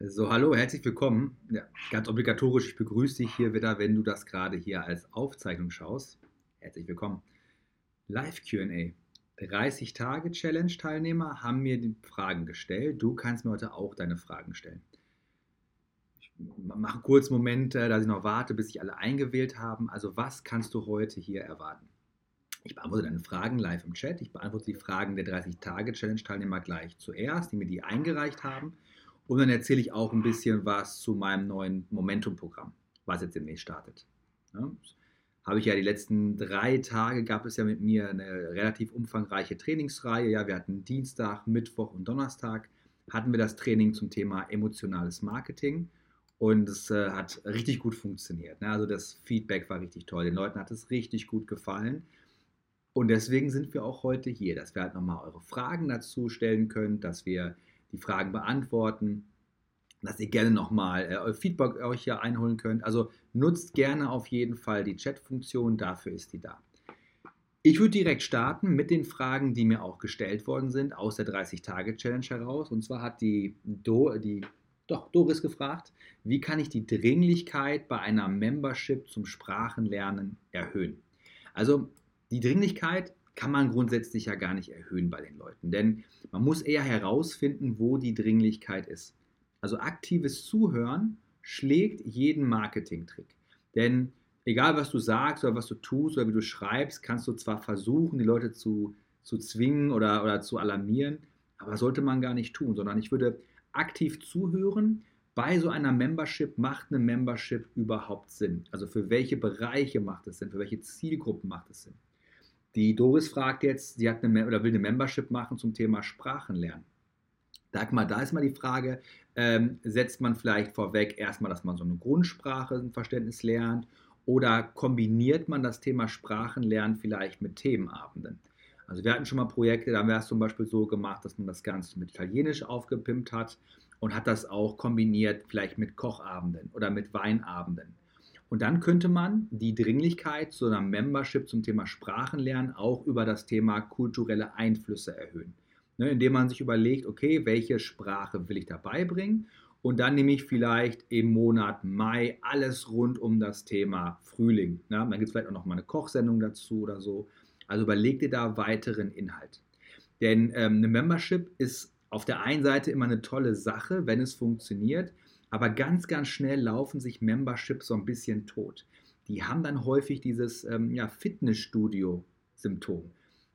So, hallo, herzlich willkommen. Ja, ganz obligatorisch, ich begrüße dich hier wieder, wenn du das gerade hier als Aufzeichnung schaust. Herzlich willkommen. Live QA. 30 Tage Challenge Teilnehmer haben mir die Fragen gestellt. Du kannst mir heute auch deine Fragen stellen. Ich mache kurz einen Moment, äh, dass ich noch warte, bis sich alle eingewählt haben. Also, was kannst du heute hier erwarten? Ich beantworte deine Fragen live im Chat. Ich beantworte die Fragen der 30 Tage Challenge Teilnehmer gleich zuerst, die mir die eingereicht haben. Und dann erzähle ich auch ein bisschen was zu meinem neuen Momentum-Programm, was jetzt demnächst startet. Ja, habe ich ja die letzten drei Tage, gab es ja mit mir eine relativ umfangreiche Trainingsreihe. Ja, wir hatten Dienstag, Mittwoch und Donnerstag hatten wir das Training zum Thema emotionales Marketing. Und es äh, hat richtig gut funktioniert. Ne? Also das Feedback war richtig toll. Den Leuten hat es richtig gut gefallen. Und deswegen sind wir auch heute hier, dass wir halt nochmal eure Fragen dazu stellen können, dass wir die Fragen beantworten, dass ihr gerne nochmal äh, Feedback euch hier einholen könnt. Also nutzt gerne auf jeden Fall die Chat-Funktion, dafür ist die da. Ich würde direkt starten mit den Fragen, die mir auch gestellt worden sind aus der 30-Tage-Challenge heraus. Und zwar hat die, Do, die doch, Doris gefragt, wie kann ich die Dringlichkeit bei einer Membership zum Sprachenlernen erhöhen? Also die Dringlichkeit kann man grundsätzlich ja gar nicht erhöhen bei den Leuten, denn man muss eher herausfinden, wo die Dringlichkeit ist. Also aktives Zuhören schlägt jeden Marketingtrick. Denn egal was du sagst oder was du tust oder wie du schreibst, kannst du zwar versuchen, die Leute zu, zu zwingen oder, oder zu alarmieren, aber sollte man gar nicht tun, sondern ich würde aktiv zuhören. Bei so einer Membership macht eine Membership überhaupt Sinn? Also für welche Bereiche macht es Sinn? Für welche Zielgruppen macht es Sinn? Die Doris fragt jetzt, sie hat eine, oder will eine Membership machen zum Thema Sprachenlernen. Dagmar, da ist mal die Frage, ähm, setzt man vielleicht vorweg erstmal, dass man so eine Grundsprache, ein Verständnis lernt oder kombiniert man das Thema Sprachenlernen vielleicht mit Themenabenden? Also wir hatten schon mal Projekte, da haben wir es zum Beispiel so gemacht, dass man das Ganze mit Italienisch aufgepimpt hat und hat das auch kombiniert vielleicht mit Kochabenden oder mit Weinabenden. Und dann könnte man die Dringlichkeit zu einer Membership zum Thema Sprachenlernen auch über das Thema kulturelle Einflüsse erhöhen. Ne, indem man sich überlegt, okay, welche Sprache will ich dabei bringen? Und dann nehme ich vielleicht im Monat Mai alles rund um das Thema Frühling. Ne? Dann gibt es vielleicht auch noch mal eine Kochsendung dazu oder so. Also überleg dir da weiteren Inhalt. Denn ähm, eine Membership ist auf der einen Seite immer eine tolle Sache, wenn es funktioniert. Aber ganz, ganz schnell laufen sich Memberships so ein bisschen tot. Die haben dann häufig dieses ähm, ja, Fitnessstudio-Symptom.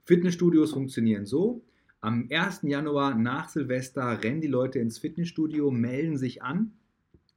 Fitnessstudios funktionieren so. Am 1. Januar nach Silvester rennen die Leute ins Fitnessstudio, melden sich an,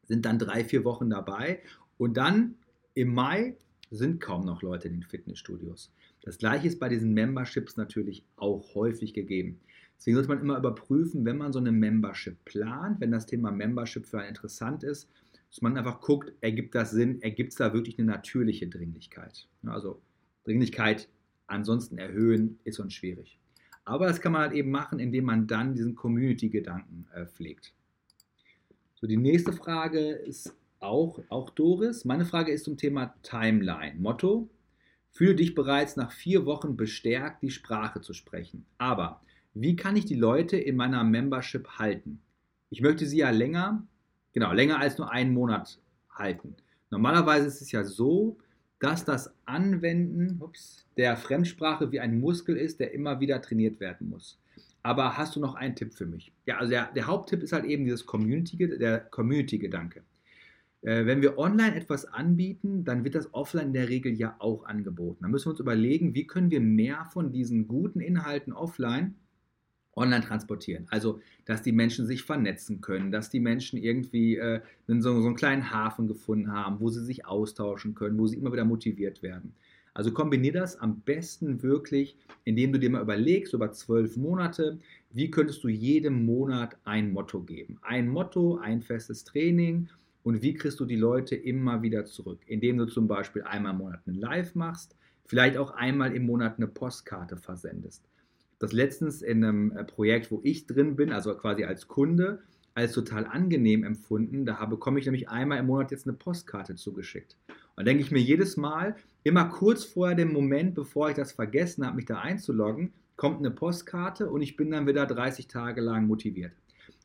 sind dann drei, vier Wochen dabei und dann im Mai sind kaum noch Leute in den Fitnessstudios. Das gleiche ist bei diesen Memberships natürlich auch häufig gegeben. Deswegen sollte man immer überprüfen, wenn man so eine Membership plant, wenn das Thema Membership für einen interessant ist, dass man einfach guckt, ergibt das Sinn, ergibt es da wirklich eine natürliche Dringlichkeit. Also Dringlichkeit ansonsten erhöhen ist uns schwierig. Aber das kann man halt eben machen, indem man dann diesen Community-Gedanken äh, pflegt. So, die nächste Frage ist auch, auch Doris. Meine Frage ist zum Thema Timeline. Motto, fühle dich bereits nach vier Wochen bestärkt, die Sprache zu sprechen. Aber wie kann ich die Leute in meiner Membership halten? Ich möchte sie ja länger, genau, länger als nur einen Monat halten. Normalerweise ist es ja so, dass das Anwenden ups, der Fremdsprache wie ein Muskel ist, der immer wieder trainiert werden muss. Aber hast du noch einen Tipp für mich? Ja, also der, der Haupttipp ist halt eben dieses Community, der Community-Gedanke. Äh, wenn wir online etwas anbieten, dann wird das offline in der Regel ja auch angeboten. Da müssen wir uns überlegen, wie können wir mehr von diesen guten Inhalten offline online transportieren. Also, dass die Menschen sich vernetzen können, dass die Menschen irgendwie äh, so, so, einen kleinen Hafen gefunden haben, wo sie sich austauschen können, wo sie immer wieder motiviert werden. Also kombinier das am besten wirklich, indem du dir mal überlegst, über zwölf Monate, wie könntest du jedem Monat ein Motto geben. Ein Motto, ein festes Training und wie kriegst du die Leute immer wieder zurück, indem du zum Beispiel einmal im Monat ein Live machst, vielleicht auch einmal im Monat eine Postkarte versendest das letztens in einem äh, Projekt, wo ich drin bin, also quasi als Kunde, als total angenehm empfunden. Da bekomme ich nämlich einmal im Monat jetzt eine Postkarte zugeschickt. Und denke ich mir jedes Mal, immer kurz vorher dem Moment, bevor ich das vergessen habe, mich da einzuloggen, kommt eine Postkarte und ich bin dann wieder 30 Tage lang motiviert.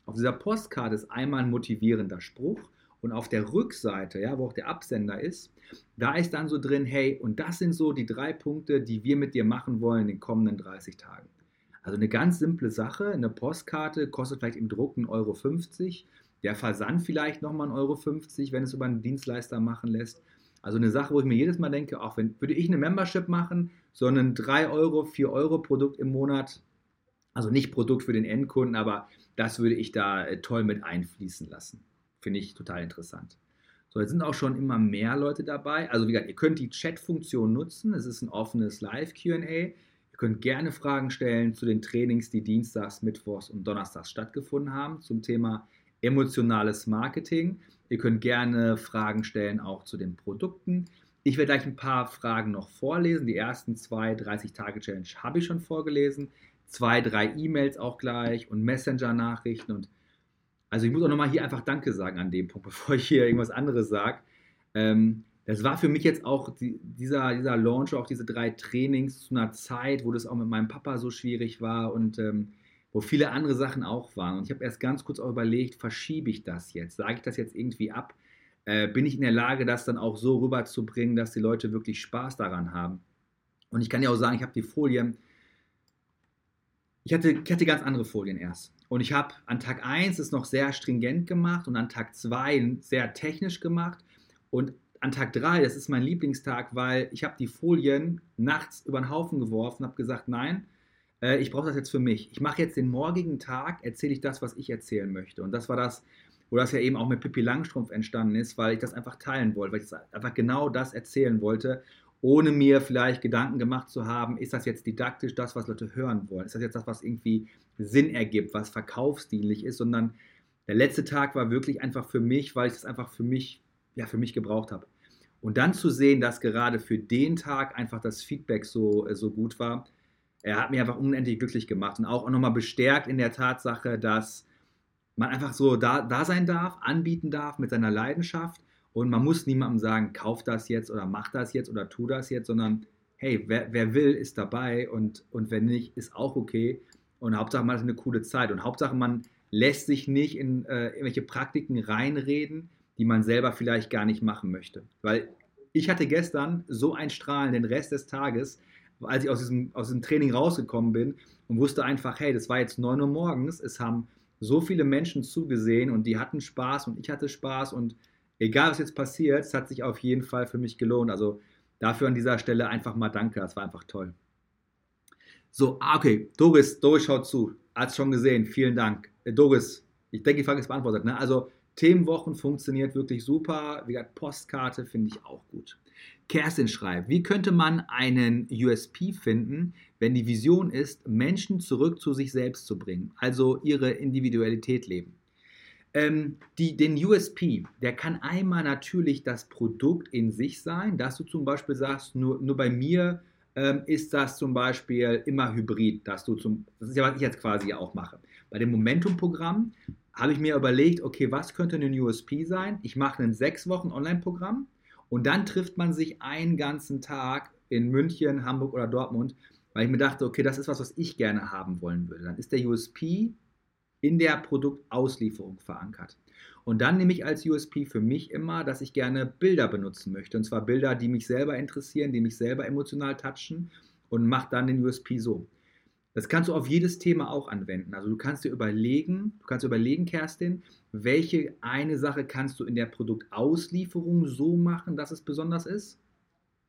Auf dieser Postkarte ist einmal ein motivierender Spruch und auf der Rückseite, ja, wo auch der Absender ist, da ist dann so drin, hey, und das sind so die drei Punkte, die wir mit dir machen wollen in den kommenden 30 Tagen. Also eine ganz simple Sache, eine Postkarte kostet vielleicht im Druck 1,50 Euro, der Versand vielleicht nochmal 1,50 Euro, wenn es über einen Dienstleister machen lässt. Also eine Sache, wo ich mir jedes Mal denke, auch wenn, würde ich eine Membership machen, so ein 3 Euro, 4 Euro Produkt im Monat, also nicht Produkt für den Endkunden, aber das würde ich da äh, toll mit einfließen lassen. Finde ich total interessant. So, jetzt sind auch schon immer mehr Leute dabei. Also wie gesagt, ihr könnt die Chat-Funktion nutzen. Es ist ein offenes Live-QA. Könnt gerne Fragen stellen zu den Trainings, die Dienstags, Mittwochs und Donnerstags stattgefunden haben zum Thema emotionales Marketing. Ihr könnt gerne Fragen stellen auch zu den Produkten. Ich werde gleich ein paar Fragen noch vorlesen. Die ersten zwei 30-Tage-Challenge habe ich schon vorgelesen. Zwei, drei E-Mails auch gleich und Messenger-Nachrichten. Und also ich muss auch nochmal hier einfach Danke sagen an dem Punkt, bevor ich hier irgendwas anderes sage. Ähm, das war für mich jetzt auch die, dieser, dieser Launch, auch diese drei Trainings zu einer Zeit, wo das auch mit meinem Papa so schwierig war und ähm, wo viele andere Sachen auch waren. Und ich habe erst ganz kurz auch überlegt, verschiebe ich das jetzt? Sage ich das jetzt irgendwie ab? Äh, bin ich in der Lage, das dann auch so rüberzubringen, dass die Leute wirklich Spaß daran haben? Und ich kann ja auch sagen, ich habe die Folien, ich hatte, ich hatte ganz andere Folien erst. Und ich habe an Tag 1 es noch sehr stringent gemacht und an Tag 2 sehr technisch gemacht. Und an Tag 3, das ist mein Lieblingstag, weil ich habe die Folien nachts über den Haufen geworfen, habe gesagt, nein, äh, ich brauche das jetzt für mich. Ich mache jetzt den morgigen Tag, erzähle ich das, was ich erzählen möchte. Und das war das, wo das ja eben auch mit Pippi Langstrumpf entstanden ist, weil ich das einfach teilen wollte, weil ich einfach genau das erzählen wollte, ohne mir vielleicht Gedanken gemacht zu haben, ist das jetzt didaktisch das, was Leute hören wollen? Ist das jetzt das, was irgendwie Sinn ergibt, was verkaufsdienlich ist, sondern der letzte Tag war wirklich einfach für mich, weil ich das einfach für mich, ja, für mich gebraucht habe. Und dann zu sehen, dass gerade für den Tag einfach das Feedback so, so gut war, er hat mich einfach unendlich glücklich gemacht und auch nochmal bestärkt in der Tatsache, dass man einfach so da, da sein darf, anbieten darf mit seiner Leidenschaft und man muss niemandem sagen, kauf das jetzt oder mach das jetzt oder tu das jetzt, sondern hey, wer, wer will, ist dabei und, und wenn nicht, ist auch okay. Und Hauptsache man hat eine coole Zeit und Hauptsache man lässt sich nicht in äh, irgendwelche Praktiken reinreden, die man selber vielleicht gar nicht machen möchte. Weil ich hatte gestern so ein Strahlen den Rest des Tages, als ich aus diesem, aus diesem Training rausgekommen bin und wusste einfach, hey, das war jetzt 9 Uhr morgens, es haben so viele Menschen zugesehen und die hatten Spaß und ich hatte Spaß und egal was jetzt passiert, es hat sich auf jeden Fall für mich gelohnt. Also dafür an dieser Stelle einfach mal danke, das war einfach toll. So, ah, okay, Doris, Doris schaut zu, hat es schon gesehen, vielen Dank. Äh, Doris, ich denke, die Frage ist beantwortet. Ne? Also Themenwochen funktioniert wirklich super. Wie gesagt, Postkarte finde ich auch gut. Kerstin schreibt, wie könnte man einen USP finden, wenn die Vision ist, Menschen zurück zu sich selbst zu bringen, also ihre Individualität leben? Ähm, die, den USP, der kann einmal natürlich das Produkt in sich sein, dass du zum Beispiel sagst, nur, nur bei mir ähm, ist das zum Beispiel immer hybrid, dass du zum, das ist ja, was ich jetzt quasi auch mache. Bei dem Momentum-Programm habe ich mir überlegt, okay, was könnte ein USP sein? Ich mache ein sechs Wochen Online-Programm und dann trifft man sich einen ganzen Tag in München, Hamburg oder Dortmund, weil ich mir dachte, okay, das ist was, was ich gerne haben wollen würde. Dann ist der USP in der Produktauslieferung verankert. Und dann nehme ich als USP für mich immer, dass ich gerne Bilder benutzen möchte. Und zwar Bilder, die mich selber interessieren, die mich selber emotional touchen und mache dann den USP so. Das kannst du auf jedes Thema auch anwenden. Also du kannst dir überlegen, du kannst überlegen, Kerstin, welche eine Sache kannst du in der Produktauslieferung so machen, dass es besonders ist?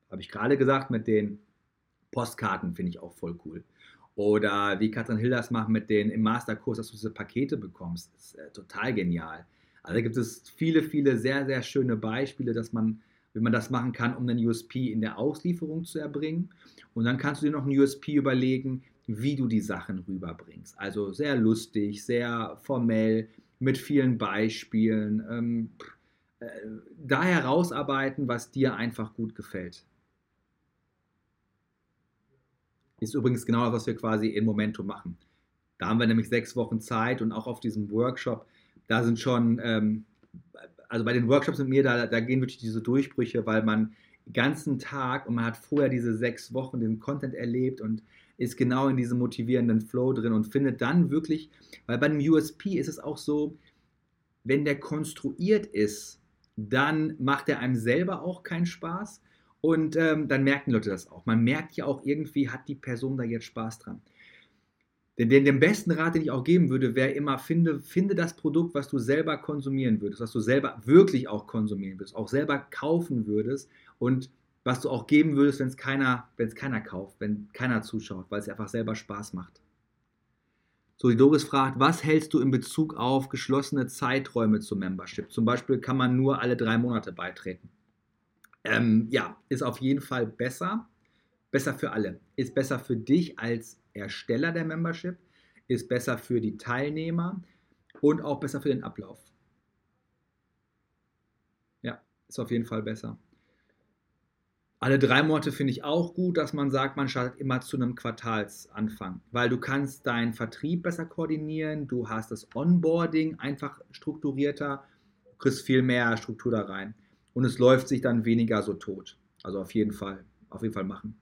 Habe ich gerade gesagt, mit den Postkarten finde ich auch voll cool. Oder wie Katrin Hill das macht mit den im Masterkurs, dass du diese Pakete bekommst. Das ist äh, total genial. Also da gibt es viele, viele sehr, sehr schöne Beispiele, dass man, wie man das machen kann, um einen USP in der Auslieferung zu erbringen. Und dann kannst du dir noch einen USP überlegen, wie du die Sachen rüberbringst. Also sehr lustig, sehr formell, mit vielen Beispielen. Ähm, äh, da herausarbeiten, was dir einfach gut gefällt. Ist übrigens genau das, was wir quasi in Momentum machen. Da haben wir nämlich sechs Wochen Zeit und auch auf diesem Workshop, da sind schon, ähm, also bei den Workshops mit mir, da, da gehen wirklich diese Durchbrüche, weil man ganzen Tag und man hat vorher diese sechs Wochen den Content erlebt und ist genau in diesem motivierenden Flow drin und findet dann wirklich, weil beim USP ist es auch so, wenn der konstruiert ist, dann macht er einem selber auch keinen Spaß und ähm, dann merken Leute das auch. Man merkt ja auch irgendwie, hat die Person da jetzt Spaß dran. Denn den, den besten Rat, den ich auch geben würde, wäre immer, finde, finde das Produkt, was du selber konsumieren würdest, was du selber wirklich auch konsumieren würdest, auch selber kaufen würdest und was du auch geben würdest, wenn es keiner, keiner kauft, wenn keiner zuschaut, weil es einfach selber Spaß macht. So, die Doris fragt, was hältst du in Bezug auf geschlossene Zeiträume zum Membership? Zum Beispiel kann man nur alle drei Monate beitreten. Ähm, ja, ist auf jeden Fall besser. Besser für alle. Ist besser für dich als Ersteller der Membership, ist besser für die Teilnehmer und auch besser für den Ablauf. Ja, ist auf jeden Fall besser. Alle drei Monate finde ich auch gut, dass man sagt, man startet immer zu einem Quartalsanfang, weil du kannst deinen Vertrieb besser koordinieren, du hast das Onboarding einfach strukturierter, du kriegst viel mehr Struktur da rein und es läuft sich dann weniger so tot. Also auf jeden Fall, auf jeden Fall machen.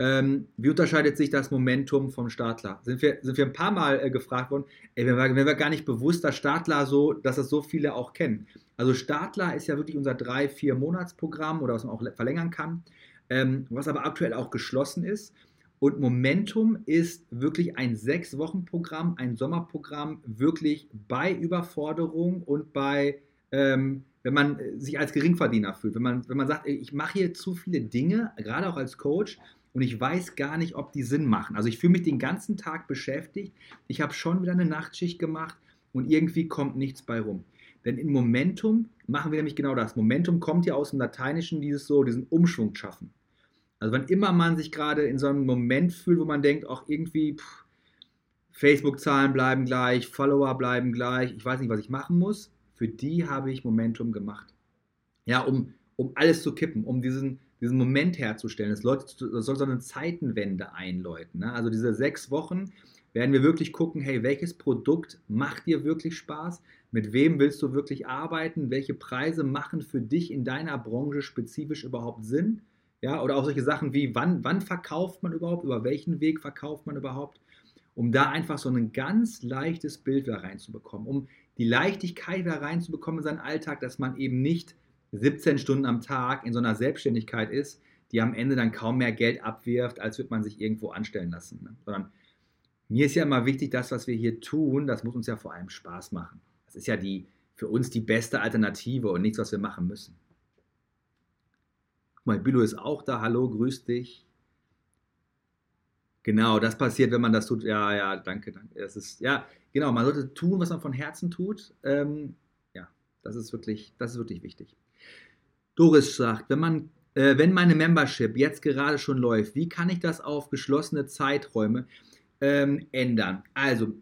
Ähm, wie unterscheidet sich das Momentum vom Startler? Sind wir, sind wir ein paar Mal äh, gefragt worden, ey, mir, war, mir war gar nicht bewusst, dass Startler so, dass es so viele auch kennen. Also Startler ist ja wirklich unser 3-4 Monatsprogramm oder was man auch verlängern kann, ähm, was aber aktuell auch geschlossen ist. Und Momentum ist wirklich ein 6-Wochen-Programm, ein Sommerprogramm, wirklich bei Überforderung und bei, ähm, wenn man sich als Geringverdiener fühlt, wenn man, wenn man sagt, ich mache hier zu viele Dinge, gerade auch als Coach, und ich weiß gar nicht, ob die Sinn machen. Also ich fühle mich den ganzen Tag beschäftigt. Ich habe schon wieder eine Nachtschicht gemacht und irgendwie kommt nichts bei rum. Denn in Momentum machen wir nämlich genau das. Momentum kommt ja aus dem Lateinischen, dieses so, diesen Umschwung schaffen. Also wann immer man sich gerade in so einem Moment fühlt, wo man denkt, auch irgendwie Facebook-Zahlen bleiben gleich, Follower bleiben gleich, ich weiß nicht, was ich machen muss, für die habe ich Momentum gemacht. Ja, um, um alles zu kippen, um diesen, diesen Moment herzustellen. Das, läutet, das soll so eine Zeitenwende einläuten. Ne? Also diese sechs Wochen werden wir wirklich gucken, hey, welches Produkt macht dir wirklich Spaß? Mit wem willst du wirklich arbeiten? Welche Preise machen für dich in deiner Branche spezifisch überhaupt Sinn? Ja, oder auch solche Sachen wie, wann, wann verkauft man überhaupt? Über welchen Weg verkauft man überhaupt? Um da einfach so ein ganz leichtes Bild wieder reinzubekommen, um die Leichtigkeit wieder reinzubekommen in seinen Alltag, dass man eben nicht 17 Stunden am Tag in so einer Selbstständigkeit ist, die am Ende dann kaum mehr Geld abwirft, als würde man sich irgendwo anstellen lassen. Ne? Sondern mir ist ja immer wichtig, das, was wir hier tun, das muss uns ja vor allem Spaß machen. Das ist ja die, für uns die beste Alternative und nichts, was wir machen müssen. Guck mal, Bilo ist auch da. Hallo, grüß dich. Genau, das passiert, wenn man das tut. Ja, ja, danke, danke. Das ist, ja, genau, man sollte tun, was man von Herzen tut. Ähm, ja, das ist wirklich, das ist wirklich wichtig. Doris sagt, wenn man äh, wenn meine Membership jetzt gerade schon läuft, wie kann ich das auf geschlossene Zeiträume ähm, ändern? Also,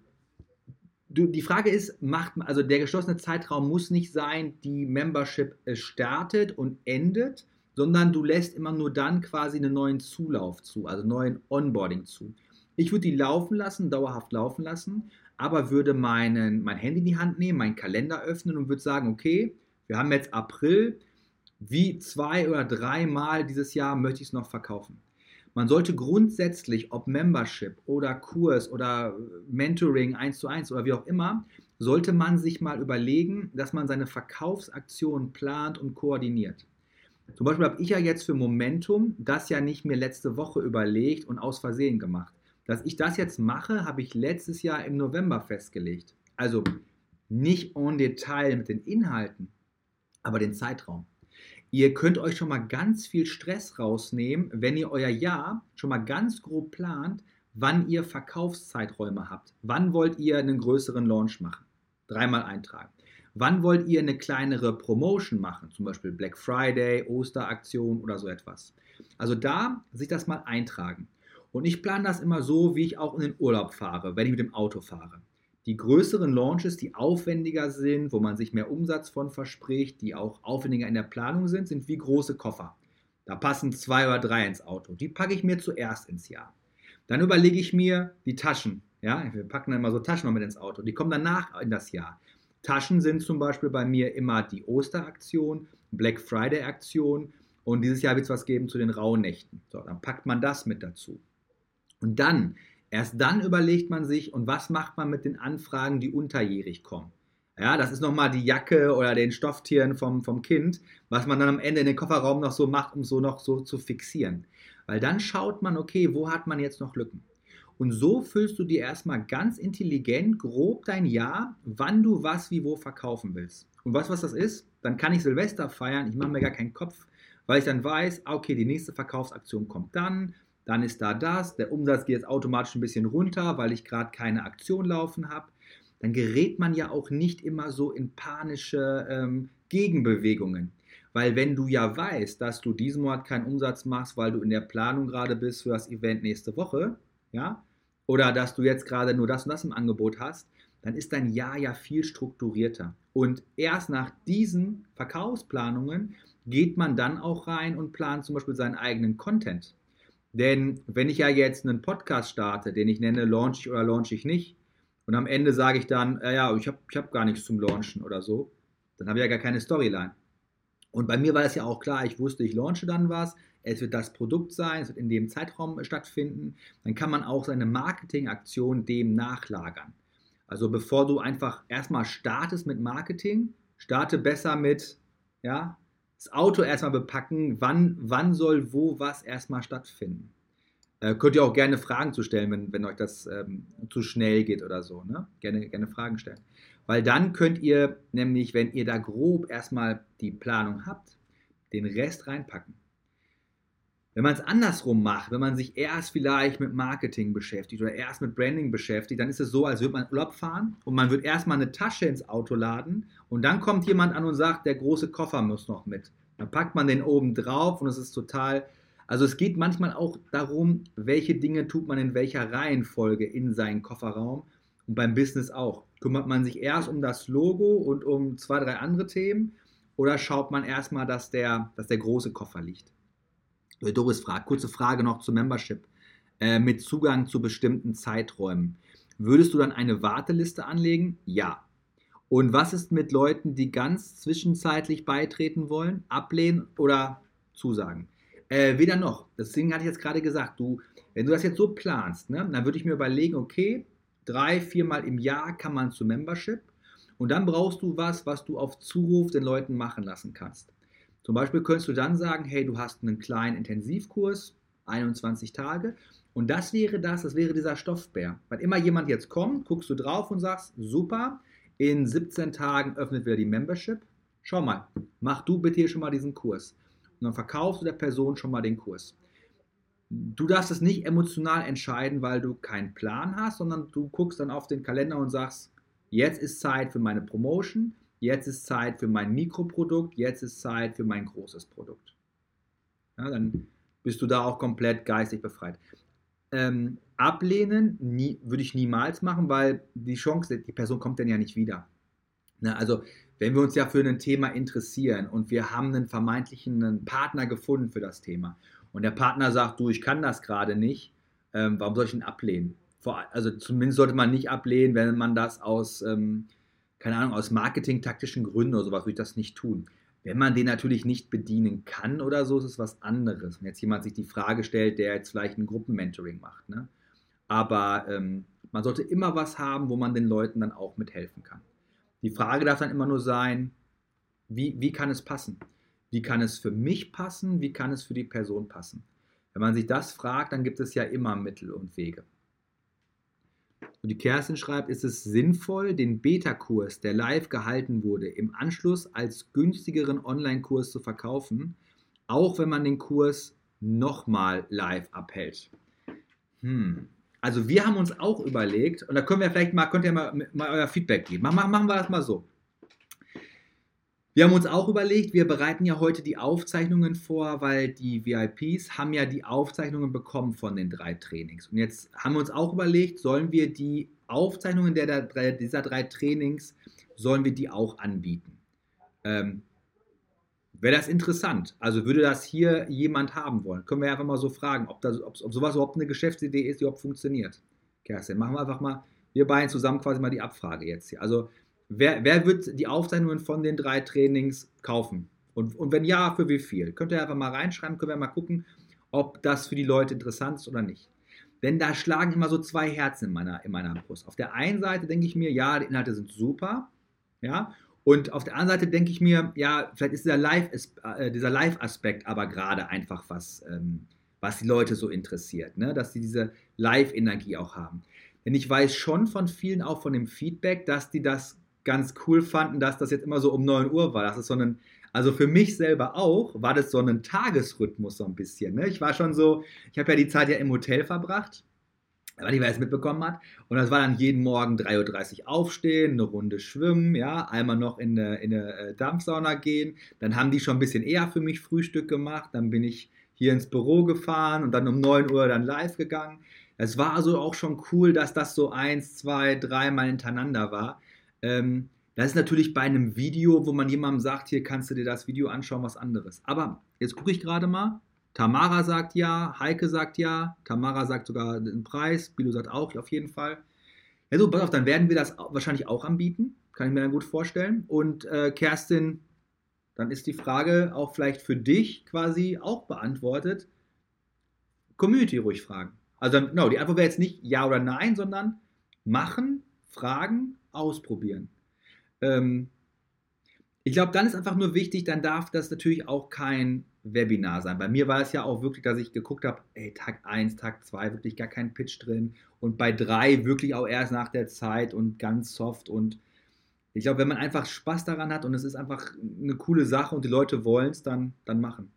du, die Frage ist, macht, also der geschlossene Zeitraum muss nicht sein, die Membership äh, startet und endet, sondern du lässt immer nur dann quasi einen neuen Zulauf zu, also neuen Onboarding zu. Ich würde die laufen lassen, dauerhaft laufen lassen, aber würde meinen, mein Handy in die Hand nehmen, meinen Kalender öffnen und würde sagen, okay, wir haben jetzt April, wie zwei oder dreimal dieses Jahr möchte ich es noch verkaufen. Man sollte grundsätzlich, ob Membership oder Kurs oder Mentoring 1 zu 1 oder wie auch immer, sollte man sich mal überlegen, dass man seine Verkaufsaktionen plant und koordiniert. Zum Beispiel habe ich ja jetzt für Momentum das ja nicht mir letzte Woche überlegt und aus Versehen gemacht. Dass ich das jetzt mache, habe ich letztes Jahr im November festgelegt. Also nicht en Detail mit den Inhalten, aber den Zeitraum. Ihr könnt euch schon mal ganz viel Stress rausnehmen, wenn ihr euer Jahr schon mal ganz grob plant, wann ihr Verkaufszeiträume habt. Wann wollt ihr einen größeren Launch machen? Dreimal eintragen. Wann wollt ihr eine kleinere Promotion machen? Zum Beispiel Black Friday, Osteraktion oder so etwas. Also da sich das mal eintragen. Und ich plane das immer so, wie ich auch in den Urlaub fahre, wenn ich mit dem Auto fahre die größeren Launches, die aufwendiger sind, wo man sich mehr Umsatz von verspricht, die auch aufwendiger in der Planung sind, sind wie große Koffer. Da passen zwei oder drei ins Auto. Die packe ich mir zuerst ins Jahr. Dann überlege ich mir die Taschen. Ja, wir packen dann mal so Taschen noch mit ins Auto. Die kommen danach in das Jahr. Taschen sind zum Beispiel bei mir immer die Osteraktion, Black Friday Aktion und dieses Jahr wird es was geben zu den Rauhnächten. So, dann packt man das mit dazu. Und dann, erst dann überlegt man sich, und was macht man mit den Anfragen, die unterjährig kommen. Ja, das ist nochmal die Jacke oder den Stofftieren vom, vom Kind, was man dann am Ende in den Kofferraum noch so macht, um so noch so zu fixieren. Weil dann schaut man, okay, wo hat man jetzt noch Lücken? Und so füllst du dir erstmal ganz intelligent, grob dein Jahr, wann du was wie wo verkaufen willst. Und was, was das ist, dann kann ich Silvester feiern, ich mache mir gar keinen Kopf, weil ich dann weiß, ah, okay, die nächste Verkaufsaktion kommt dann, dann ist da das, der Umsatz geht jetzt automatisch ein bisschen runter, weil ich gerade keine Aktion laufen habe. Dann gerät man ja auch nicht immer so in panische ähm, Gegenbewegungen. Weil wenn du ja weißt, dass du diesen Monat keinen Umsatz machst, weil du in der Planung gerade bist für das Event nächste Woche, ja, oder dass du jetzt gerade nur das und das im Angebot hast, dann ist dein Jahr ja viel strukturierter. Und erst nach diesen Verkaufsplanungen geht man dann auch rein und plant zum Beispiel seinen eigenen Content. Denn wenn ich ja jetzt einen Podcast starte, den ich nenne Launch ich oder Launch ich nicht, und am Ende sage ich dann, äh, ja, ich habe ich hab gar nichts zum Launchen oder so, dann habe ich ja gar keine Storyline. Und bei mir war es ja auch klar, ich wusste, ich launche dann was, es wird das Produkt sein, es wird in dem Zeitraum stattfinden, dann kann man auch seine Marketingaktion dem nachlagern. Also bevor du einfach erstmal startest mit Marketing, starte besser mit, ja, das Auto erstmal bepacken, wann, wann soll wo was erstmal stattfinden. Äh, könnt ihr auch gerne Fragen zu stellen, wenn, wenn euch das ähm, zu schnell geht oder so. Ne? Gerne, gerne Fragen stellen. Weil dann könnt ihr nämlich, wenn ihr da grob erstmal die Planung habt, den Rest reinpacken. Wenn man es andersrum macht, wenn man sich erst vielleicht mit Marketing beschäftigt oder erst mit Branding beschäftigt, dann ist es so, als würde man Urlaub fahren und man wird erstmal eine Tasche ins Auto laden und dann kommt jemand an und sagt, der große Koffer muss noch mit. Dann packt man den oben drauf und es ist total. Also es geht manchmal auch darum, welche Dinge tut man in welcher Reihenfolge in seinen Kofferraum und beim Business auch. Kümmert man sich erst um das Logo und um zwei, drei andere Themen oder schaut man erstmal, dass der, dass der große Koffer liegt? Doris fragt, kurze Frage noch zum Membership. Äh, mit Zugang zu bestimmten Zeiträumen. Würdest du dann eine Warteliste anlegen? Ja. Und was ist mit Leuten, die ganz zwischenzeitlich beitreten wollen? Ablehnen oder zusagen? Äh, weder noch. Deswegen hatte ich jetzt gerade gesagt, du, wenn du das jetzt so planst, ne, dann würde ich mir überlegen, okay, drei, viermal im Jahr kann man zu Membership und dann brauchst du was, was du auf Zuruf den Leuten machen lassen kannst. Zum Beispiel könntest du dann sagen, hey, du hast einen kleinen Intensivkurs, 21 Tage, und das wäre das, das wäre dieser Stoffbär. Weil immer jemand jetzt kommt, guckst du drauf und sagst, super, in 17 Tagen öffnet wieder die Membership. Schau mal, mach du bitte hier schon mal diesen Kurs. Und dann verkaufst du der Person schon mal den Kurs. Du darfst es nicht emotional entscheiden, weil du keinen Plan hast, sondern du guckst dann auf den Kalender und sagst, jetzt ist Zeit für meine Promotion, jetzt ist Zeit für mein Mikroprodukt, jetzt ist Zeit für mein großes Produkt. Ja, dann bist du da auch komplett geistig befreit. Ähm, ablehnen nie, würde ich niemals machen, weil die Chance, die Person kommt dann ja nicht wieder. Ne, also wenn wir uns ja für ein Thema interessieren und wir haben einen vermeintlichen Partner gefunden für das Thema und der Partner sagt, du, ich kann das gerade nicht, ähm, warum soll ich ihn ablehnen? Vor, also zumindest sollte man nicht ablehnen, wenn man das aus ähm, keine Ahnung, aus marketingtaktischen Gründen oder sowas würde ich das nicht tun. Wenn man den natürlich nicht bedienen kann oder so, ist es was anderes. Wenn jetzt jemand sich die Frage stellt, der jetzt vielleicht ein Gruppenmentoring macht. Ne? Aber ähm, man sollte immer was haben, wo man den Leuten dann auch mithelfen kann. Die Frage darf dann immer nur sein, wie, wie kann es passen? Wie kann es für mich passen? Wie kann es für die Person passen? Wenn man sich das fragt, dann gibt es ja immer Mittel und Wege. Und die Kerstin schreibt, ist es sinnvoll, den Beta-Kurs, der live gehalten wurde, im Anschluss als günstigeren Online-Kurs zu verkaufen, auch wenn man den Kurs nochmal live abhält? Hm. Also wir haben uns auch überlegt, und da können wir vielleicht mal, könnt ihr mal, mal euer Feedback geben. Machen, machen wir das mal so. Wir haben uns auch überlegt, wir bereiten ja heute die Aufzeichnungen vor, weil die VIPs haben ja die Aufzeichnungen bekommen von den drei Trainings. Und jetzt haben wir uns auch überlegt, sollen wir die Aufzeichnungen der, der, dieser drei Trainings, sollen wir die auch anbieten? Ähm, Wäre das interessant? Also würde das hier jemand haben wollen? Können wir einfach mal so fragen, ob, das, ob, ob sowas überhaupt eine Geschäftsidee ist, die überhaupt funktioniert. Kerstin, machen wir einfach mal, wir beiden zusammen quasi mal die Abfrage jetzt hier. Also Wer, wer wird die Aufzeichnungen von den drei Trainings kaufen? Und, und wenn ja, für wie viel? Könnt ihr einfach mal reinschreiben, können wir mal gucken, ob das für die Leute interessant ist oder nicht. denn da schlagen immer so zwei Herzen in meiner, in meiner Brust. Auf der einen Seite denke ich mir, ja, die Inhalte sind super, ja, und auf der anderen Seite denke ich mir, ja, vielleicht ist dieser Live-Aspekt äh, aber gerade einfach was, ähm, was die Leute so interessiert, ne? dass sie diese Live-Energie auch haben. Denn ich weiß schon von vielen auch von dem Feedback, dass die das ganz cool fanden, dass das jetzt immer so um 9 Uhr war. Das ist so ein, also für mich selber auch, war das so ein Tagesrhythmus so ein bisschen. Ne? Ich war schon so, ich habe ja die Zeit ja im Hotel verbracht, weil ich es mitbekommen hat. Und das war dann jeden Morgen 3.30 Uhr aufstehen, eine Runde schwimmen, ja, einmal noch in eine, in eine äh, Dampfsauna gehen. Dann haben die schon ein bisschen eher für mich Frühstück gemacht. Dann bin ich hier ins Büro gefahren und dann um 9 Uhr dann live gegangen. Es war also auch schon cool, dass das so eins, zwei, dreimal hintereinander war. Ähm, das ist natürlich bei einem Video, wo man jemandem sagt, hier kannst du dir das Video anschauen, was anderes. Aber jetzt gucke ich gerade mal. Tamara sagt ja, Heike sagt ja, Tamara sagt sogar den Preis, Bilo sagt auch auf jeden Fall. Ja, so, pass auf, dann werden wir das wahrscheinlich auch anbieten. Kann ich mir dann gut vorstellen. Und äh, Kerstin, dann ist die Frage auch vielleicht für dich quasi auch beantwortet. Community ruhig fragen. Also, genau, die Antwort wäre jetzt nicht ja oder nein, sondern machen, fragen, ausprobieren. Ähm, ich glaube, dann ist einfach nur wichtig, dann darf das natürlich auch kein Webinar sein. Bei mir war es ja auch wirklich, dass ich geguckt habe, ey, Tag 1, Tag 2, wirklich gar kein Pitch drin und bei 3 wirklich auch erst nach der Zeit und ganz soft und ich glaube, wenn man einfach Spaß daran hat und es ist einfach eine coole Sache und die Leute wollen es, dann, dann machen.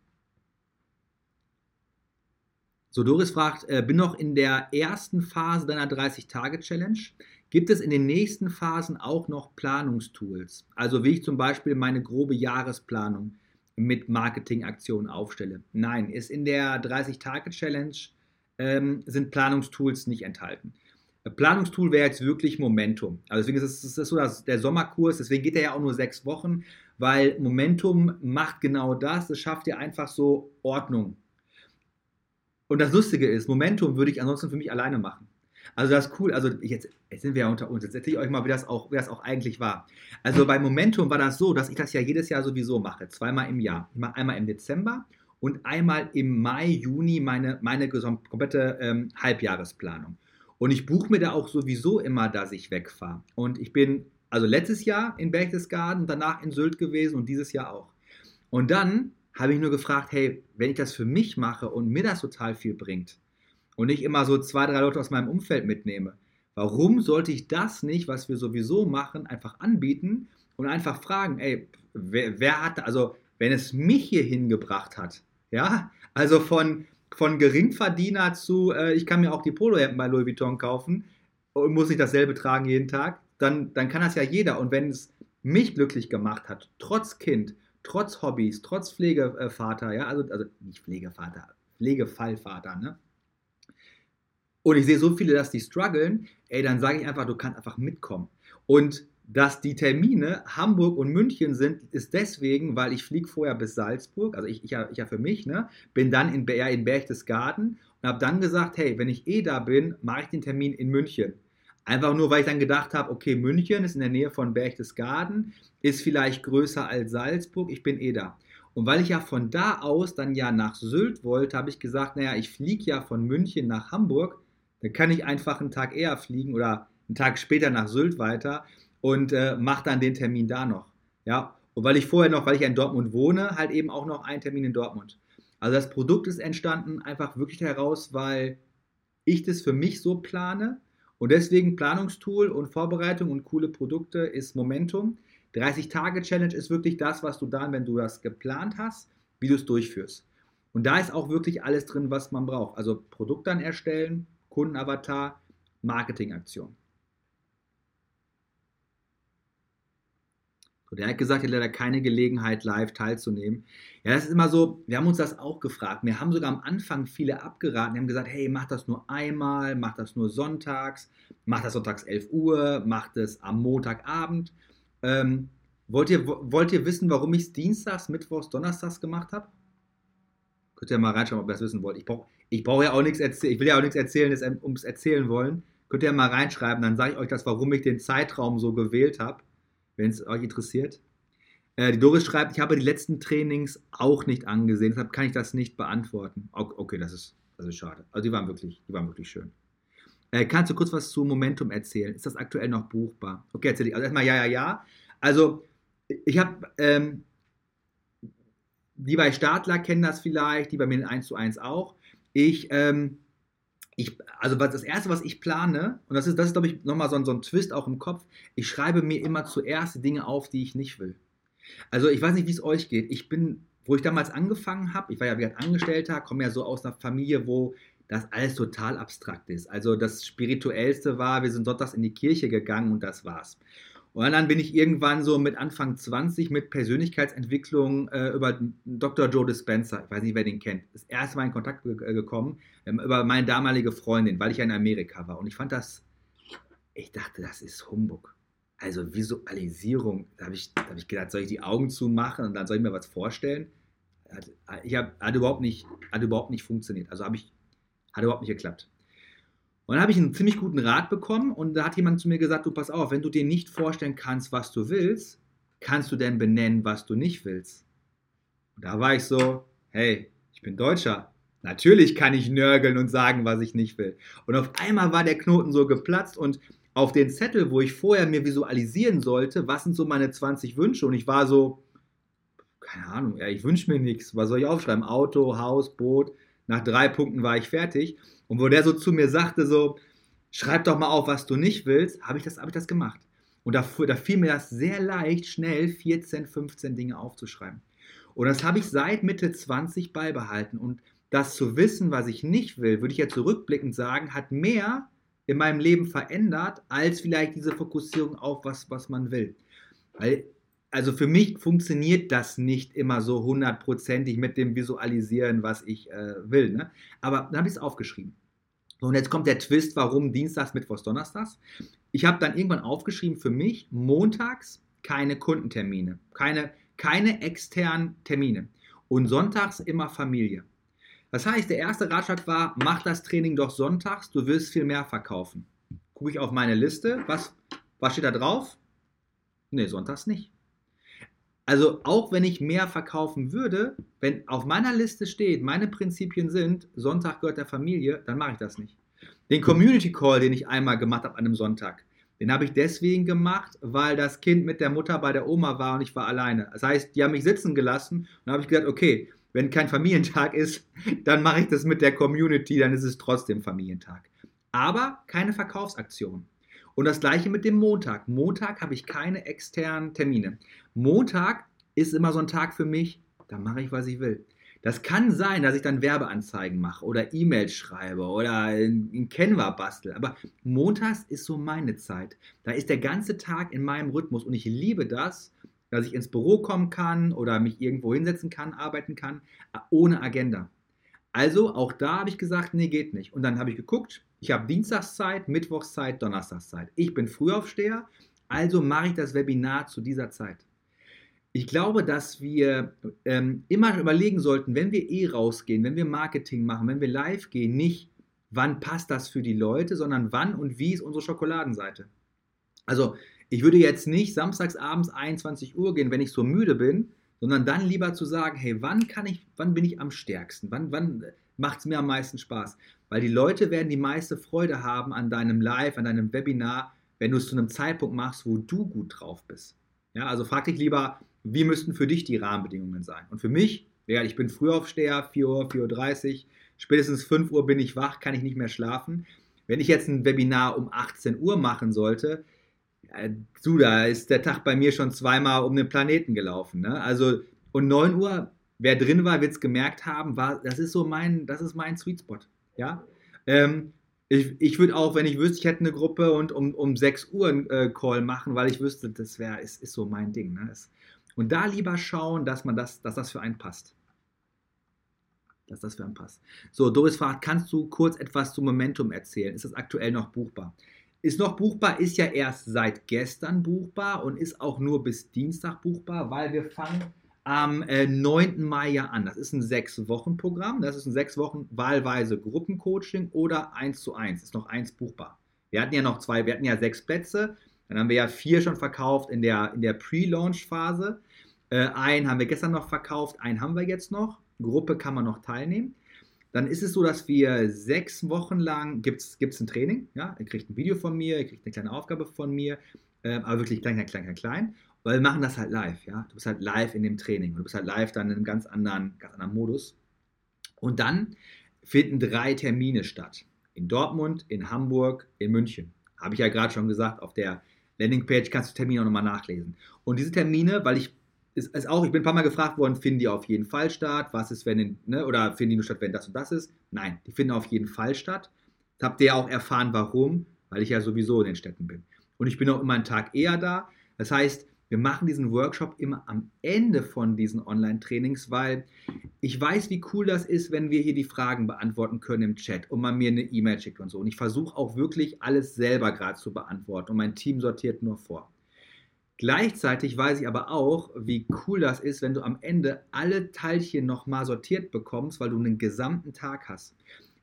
So, Doris fragt, äh, bin noch in der ersten Phase deiner 30-Tage-Challenge. Gibt es in den nächsten Phasen auch noch Planungstools? Also wie ich zum Beispiel meine grobe Jahresplanung mit Marketingaktionen aufstelle. Nein, ist in der 30-Tage-Challenge ähm, sind Planungstools nicht enthalten. Planungstool wäre jetzt wirklich Momentum. Also deswegen ist es so dass der Sommerkurs, deswegen geht er ja auch nur sechs Wochen, weil Momentum macht genau das. Es schafft dir einfach so Ordnung. Und das Lustige ist, Momentum würde ich ansonsten für mich alleine machen. Also das ist cool. Also jetzt, jetzt sind wir ja unter uns. Jetzt erzähle ich euch mal, wie das, auch, wie das auch eigentlich war. Also bei Momentum war das so, dass ich das ja jedes Jahr sowieso mache. Zweimal im Jahr. Ich mache einmal im Dezember und einmal im Mai, Juni meine, meine komplette ähm, Halbjahresplanung. Und ich buche mir da auch sowieso immer, dass ich wegfahre. Und ich bin also letztes Jahr in Berchtesgaden, danach in Sylt gewesen und dieses Jahr auch. Und dann habe ich nur gefragt, hey, wenn ich das für mich mache und mir das total viel bringt, und nicht immer so zwei, drei Leute aus meinem Umfeld mitnehme. Warum sollte ich das nicht, was wir sowieso machen, einfach anbieten und einfach fragen, ey, wer, wer hat, also wenn es mich hier hingebracht hat, ja, also von, von Geringverdiener zu, äh, ich kann mir auch die Polohemden bei Louis Vuitton kaufen und muss nicht dasselbe tragen jeden Tag, dann, dann kann das ja jeder. Und wenn es mich glücklich gemacht hat, trotz Kind, trotz Hobbys, trotz Pflegevater, ja, also, also nicht Pflegevater, Pflegefallvater, ne? Und ich sehe so viele, dass die strugglen, ey, dann sage ich einfach, du kannst einfach mitkommen. Und dass die Termine Hamburg und München sind, ist deswegen, weil ich fliege vorher bis Salzburg, also ich, ich, ja, ich ja für mich, ne, bin dann in, ja, in Berchtesgaden und habe dann gesagt, hey, wenn ich eh da bin, mache ich den Termin in München. Einfach nur, weil ich dann gedacht habe, okay, München ist in der Nähe von Berchtesgaden, ist vielleicht größer als Salzburg, ich bin eh da. Und weil ich ja von da aus dann ja nach Sylt wollte, habe ich gesagt, naja, ich fliege ja von München nach Hamburg, dann kann ich einfach einen Tag eher fliegen oder einen Tag später nach Sylt weiter und äh, mache dann den Termin da noch. Ja, und weil ich vorher noch, weil ich in Dortmund wohne, halt eben auch noch einen Termin in Dortmund. Also das Produkt ist entstanden einfach wirklich heraus, weil ich das für mich so plane und deswegen Planungstool und Vorbereitung und coole Produkte ist Momentum. 30-Tage-Challenge ist wirklich das, was du dann, wenn du das geplant hast, wie du es durchführst. Und da ist auch wirklich alles drin, was man braucht. Also Produkt dann erstellen, Kundenavatar, Marketingaktion. So, der hat gesagt, er hat leider keine Gelegenheit, live teilzunehmen. Ja, das ist immer so, wir haben uns das auch gefragt. Wir haben sogar am Anfang viele abgeraten. Die haben gesagt, hey, mach das nur einmal, mach das nur sonntags, mach das sonntags 11 Uhr, mach das am Montagabend. Ähm, wollt, ihr, wollt ihr wissen, warum ich es dienstags, mittwochs, donnerstags gemacht habe? Könnt ihr mal reinschauen, ob ihr das wissen wollt. Ich brauche ich brauche ja auch nichts erzählen, ich will ja auch nichts erzählen, ums Erzählen wollen. Könnt ihr ja mal reinschreiben, dann sage ich euch das, warum ich den Zeitraum so gewählt habe, wenn es euch interessiert. Äh, die Doris schreibt, ich habe die letzten Trainings auch nicht angesehen, deshalb kann ich das nicht beantworten. Okay, das ist, Das ist schade. Also die waren wirklich, die waren wirklich schön. Äh, kannst du kurz was zu Momentum erzählen? Ist das aktuell noch buchbar? Okay, erzähl ich. Also erstmal ja, ja, ja. Also ich habe, ähm, die bei Startler kennen das vielleicht, die bei mir in 1 zu 1 auch. Ich, ähm, ich, also das Erste, was ich plane, und das ist, das ist glaube ich, nochmal so, so ein Twist auch im Kopf, ich schreibe mir immer zuerst Dinge auf, die ich nicht will. Also ich weiß nicht, wie es euch geht. Ich bin, wo ich damals angefangen habe, ich war ja wie Angestellter, komme ja so aus einer Familie, wo das alles total abstrakt ist. Also das Spirituellste war, wir sind sonntags in die Kirche gegangen und das war's. Und dann bin ich irgendwann so mit Anfang 20 mit Persönlichkeitsentwicklung äh, über Dr. Joe Dispenza, ich weiß nicht, wer den kennt, das erste Mal in Kontakt ge äh, gekommen, ähm, über meine damalige Freundin, weil ich ja in Amerika war. Und ich fand das, ich dachte, das ist Humbug. Also Visualisierung, da habe ich, hab ich gedacht, soll ich die Augen zumachen und dann soll ich mir was vorstellen? Hat, ich hab, hat, überhaupt nicht, hat überhaupt nicht funktioniert. Also habe ich, hat überhaupt nicht geklappt. Und dann habe ich einen ziemlich guten Rat bekommen und da hat jemand zu mir gesagt, du pass auf, wenn du dir nicht vorstellen kannst, was du willst, kannst du denn benennen, was du nicht willst? Und da war ich so, hey, ich bin Deutscher. Natürlich kann ich nörgeln und sagen, was ich nicht will. Und auf einmal war der Knoten so geplatzt und auf den Zettel, wo ich vorher mir visualisieren sollte, was sind so meine 20 Wünsche und ich war so, keine Ahnung, ja, ich wünsche mir nichts. Was soll ich aufschreiben? Auto, Haus, Boot. Nach drei Punkten war ich fertig. Und wo der so zu mir sagte, so, schreib doch mal auf, was du nicht willst, habe ich, das, hab ich das gemacht. Und da, da fiel mir das sehr leicht, schnell 14, 15 Dinge aufzuschreiben. Und das habe ich seit Mitte 20 beibehalten. Und das zu wissen, was ich nicht will, würde ich ja zurückblickend sagen, hat mehr in meinem Leben verändert, als vielleicht diese Fokussierung auf was, was man will. Weil, also für mich funktioniert das nicht immer so hundertprozentig mit dem Visualisieren, was ich äh, will. Ne? Aber dann habe ich es aufgeschrieben. Und jetzt kommt der Twist, warum Dienstags, Mittwochs, Donnerstags. Ich habe dann irgendwann aufgeschrieben für mich, montags keine Kundentermine, keine, keine externen Termine. Und sonntags immer Familie. Das heißt, der erste Ratschlag war, mach das Training doch sonntags, du wirst viel mehr verkaufen. Gucke ich auf meine Liste, was, was steht da drauf? Ne, sonntags nicht. Also auch wenn ich mehr verkaufen würde, wenn auf meiner Liste steht, meine Prinzipien sind, Sonntag gehört der Familie, dann mache ich das nicht. Den Community Call, den ich einmal gemacht habe an einem Sonntag, den habe ich deswegen gemacht, weil das Kind mit der Mutter bei der Oma war und ich war alleine. Das heißt, die haben mich sitzen gelassen und habe ich gesagt, okay, wenn kein Familientag ist, dann mache ich das mit der Community, dann ist es trotzdem Familientag. Aber keine Verkaufsaktion. Und das gleiche mit dem Montag. Montag habe ich keine externen Termine. Montag ist immer so ein Tag für mich, da mache ich, was ich will. Das kann sein, dass ich dann Werbeanzeigen mache oder E-Mails schreibe oder in Canva bastel. Aber montags ist so meine Zeit. Da ist der ganze Tag in meinem Rhythmus und ich liebe das, dass ich ins Büro kommen kann oder mich irgendwo hinsetzen kann, arbeiten kann, ohne Agenda. Also auch da habe ich gesagt, nee, geht nicht. Und dann habe ich geguckt, ich habe Dienstagszeit, Mittwochszeit, Donnerstagszeit. Ich bin Frühaufsteher, also mache ich das Webinar zu dieser Zeit. Ich glaube, dass wir ähm, immer überlegen sollten, wenn wir eh rausgehen, wenn wir Marketing machen, wenn wir live gehen, nicht, wann passt das für die Leute, sondern wann und wie ist unsere Schokoladenseite. Also ich würde jetzt nicht samstags abends 21 Uhr gehen, wenn ich so müde bin, sondern dann lieber zu sagen, hey, wann kann ich, wann bin ich am stärksten? Wann, wann macht es mir am meisten Spaß? Weil die Leute werden die meiste Freude haben an deinem Live, an deinem Webinar, wenn du es zu einem Zeitpunkt machst, wo du gut drauf bist. Ja, also frag dich lieber, wie müssten für dich die Rahmenbedingungen sein? Und für mich, ja, ich bin Frühaufsteher, 4 Uhr, 4.30 Uhr, spätestens 5 Uhr bin ich wach, kann ich nicht mehr schlafen. Wenn ich jetzt ein Webinar um 18 Uhr machen sollte, du, da ist der Tag bei mir schon zweimal um den Planeten gelaufen. Ne? Also, und 9 Uhr, wer drin war, wird es gemerkt haben, war, das ist so mein, das ist mein Sweet Spot. Ja? Ähm, ich, ich würde auch, wenn ich wüsste, ich hätte eine Gruppe und um, um 6 Uhr einen äh, Call machen, weil ich wüsste, das wäre, ist, ist so mein Ding. Ne? Das, und da lieber schauen, dass man das, dass das für einen passt. Dass das für einen passt. So, Doris fragt, kannst du kurz etwas zum Momentum erzählen? Ist das aktuell noch buchbar? Ist noch buchbar, ist ja erst seit gestern buchbar und ist auch nur bis Dienstag buchbar, weil wir fangen am äh, 9. Mai ja an. Das ist ein Sechs-Wochen-Programm. Das ist ein sechs Wochen wahlweise Gruppencoaching oder 1 zu 1. Ist noch eins buchbar. Wir hatten ja noch zwei, wir hatten ja sechs Plätze. Dann haben wir ja vier schon verkauft in der, in der Pre-Launch-Phase. Äh, einen haben wir gestern noch verkauft, einen haben wir jetzt noch. Gruppe kann man noch teilnehmen. Dann ist es so, dass wir sechs Wochen lang, gibt es ein Training, ja, ihr kriegt ein Video von mir, ihr kriegt eine kleine Aufgabe von mir, äh, aber wirklich klein, klein, klein, klein, klein, weil wir machen das halt live, ja, du bist halt live in dem Training und du bist halt live dann in einem ganz anderen, ganz anderen Modus. Und dann finden drei Termine statt, in Dortmund, in Hamburg, in München, habe ich ja gerade schon gesagt, auf der Landingpage kannst du Termine auch nochmal nachlesen. Und diese Termine, weil ich ist, ist auch, ich bin ein paar Mal gefragt worden, finden die auf jeden Fall statt? Was ist, wenn, ne, oder finden die nur statt, wenn das und das ist? Nein, die finden auf jeden Fall statt. Das habt ihr ja auch erfahren, warum, weil ich ja sowieso in den Städten bin. Und ich bin auch immer einen Tag eher da. Das heißt, wir machen diesen Workshop immer am Ende von diesen Online-Trainings, weil ich weiß, wie cool das ist, wenn wir hier die Fragen beantworten können im Chat und man mir eine E-Mail schickt und so. Und ich versuche auch wirklich alles selber gerade zu beantworten und mein Team sortiert nur vor. Gleichzeitig weiß ich aber auch, wie cool das ist, wenn du am Ende alle Teilchen nochmal sortiert bekommst, weil du einen gesamten Tag hast.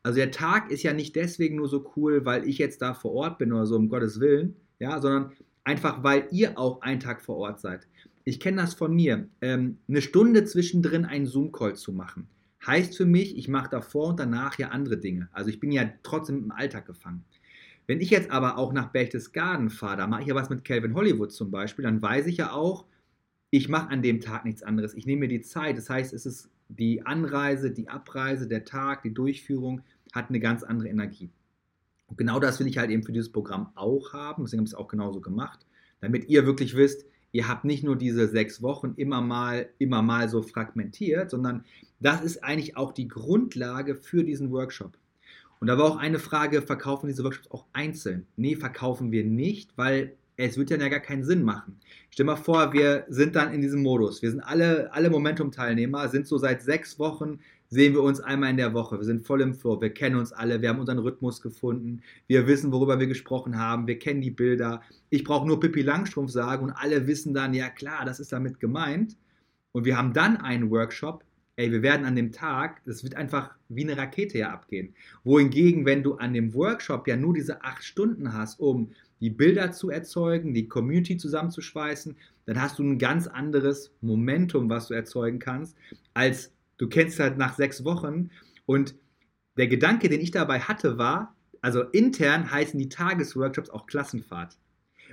Also der Tag ist ja nicht deswegen nur so cool, weil ich jetzt da vor Ort bin oder so, um Gottes Willen, ja, sondern einfach, weil ihr auch einen Tag vor Ort seid. Ich kenne das von mir. Ähm, eine Stunde zwischendrin einen Zoom-Call zu machen, heißt für mich, ich mache davor und danach ja andere Dinge. Also ich bin ja trotzdem im Alltag gefangen. Wenn ich jetzt aber auch nach Berchtesgaden fahre, da mache ich ja was mit Calvin Hollywood zum Beispiel, dann weiß ich ja auch, ich mache an dem Tag nichts anderes. Ich nehme mir die Zeit. Das heißt, es ist die Anreise, die Abreise, der Tag, die Durchführung hat eine ganz andere Energie. Und genau das will ich halt eben für dieses Programm auch haben. Deswegen habe ich es auch genauso gemacht, damit ihr wirklich wisst, ihr habt nicht nur diese sechs Wochen immer mal, immer mal so fragmentiert, sondern das ist eigentlich auch die Grundlage für diesen Workshop. Und da war auch eine Frage, verkaufen diese Workshops auch einzeln? Nee, verkaufen wir nicht, weil es wird ja gar keinen Sinn machen. Stell mal vor, wir sind dann in diesem Modus. Wir sind alle, alle Momentum-Teilnehmer, sind so seit sechs Wochen, sehen wir uns einmal in der Woche. Wir sind voll im Flow, wir kennen uns alle, wir haben unseren Rhythmus gefunden, wir wissen, worüber wir gesprochen haben, wir kennen die Bilder. Ich brauche nur Pippi Langstrumpf sagen und alle wissen dann, ja klar, das ist damit gemeint. Und wir haben dann einen Workshop, ey, wir werden an dem Tag, das wird einfach wie eine Rakete ja abgehen. Wohingegen, wenn du an dem Workshop ja nur diese acht Stunden hast, um die Bilder zu erzeugen, die Community zusammenzuschweißen, dann hast du ein ganz anderes Momentum, was du erzeugen kannst, als du kennst halt nach sechs Wochen. Und der Gedanke, den ich dabei hatte, war, also intern heißen die Tagesworkshops auch Klassenfahrt.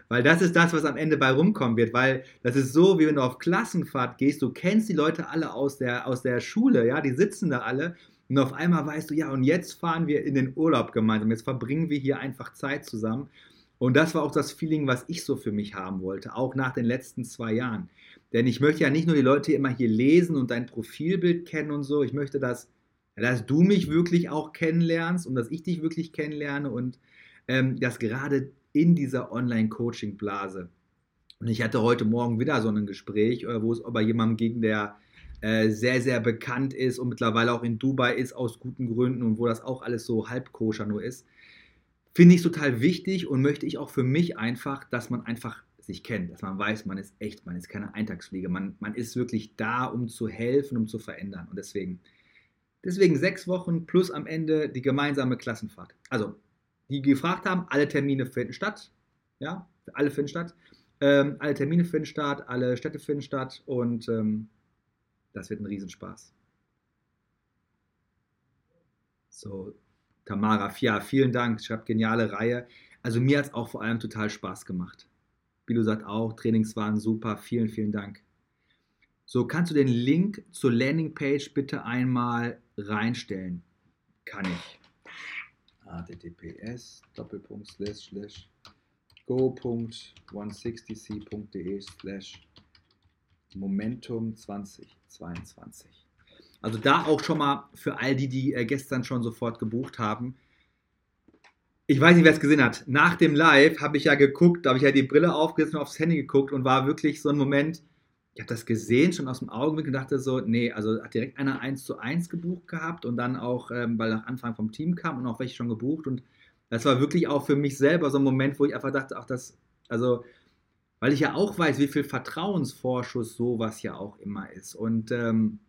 Weil das ist das, was am Ende bei rumkommen wird, weil das ist so, wie wenn du auf Klassenfahrt gehst, du kennst die Leute alle aus der, aus der Schule, ja, die sitzen da alle und auf einmal weißt du, ja, und jetzt fahren wir in den Urlaub gemeinsam, jetzt verbringen wir hier einfach Zeit zusammen. Und das war auch das Feeling, was ich so für mich haben wollte, auch nach den letzten zwei Jahren. Denn ich möchte ja nicht nur die Leute immer hier lesen und dein Profilbild kennen und so, ich möchte, dass, dass du mich wirklich auch kennenlernst und dass ich dich wirklich kennenlerne und ähm, dass gerade in dieser Online-Coaching-Blase. Und ich hatte heute Morgen wieder so ein Gespräch, äh, wo es bei jemandem ging, der äh, sehr, sehr bekannt ist und mittlerweile auch in Dubai ist aus guten Gründen und wo das auch alles so halb koscher nur ist. Finde ich total wichtig und möchte ich auch für mich einfach, dass man einfach sich kennt, dass man weiß, man ist echt, man ist keine Eintagsfliege, man, man ist wirklich da, um zu helfen, um zu verändern. Und deswegen, deswegen sechs Wochen plus am Ende die gemeinsame Klassenfahrt. Also die gefragt haben, alle Termine finden statt. Ja, alle finden statt. Ähm, alle Termine finden statt, alle Städte finden statt und ähm, das wird ein Riesenspaß. So, Tamara, ja, vielen Dank. Schreibt geniale Reihe. Also mir hat es auch vor allem total Spaß gemacht. Bilo sagt auch, Trainings waren super. Vielen, vielen Dank. So, kannst du den Link zur Landingpage bitte einmal reinstellen? Kann ich https go.160c.de slash Momentum 2022. Also da auch schon mal für all die, die äh, gestern schon sofort gebucht haben. Ich weiß nicht, wer es gesehen hat. Nach dem Live habe ich ja geguckt, da habe ich ja die Brille aufgesetzt und aufs Handy geguckt und war wirklich so ein Moment, ich habe das gesehen, schon aus dem Augenblick und dachte so, nee, also hat direkt einer 1 zu 1 gebucht gehabt und dann auch, ähm, weil nach Anfang vom Team kam und auch welche schon gebucht und das war wirklich auch für mich selber so ein Moment, wo ich einfach dachte, ach das, also, weil ich ja auch weiß, wie viel Vertrauensvorschuss sowas ja auch immer ist und ähm,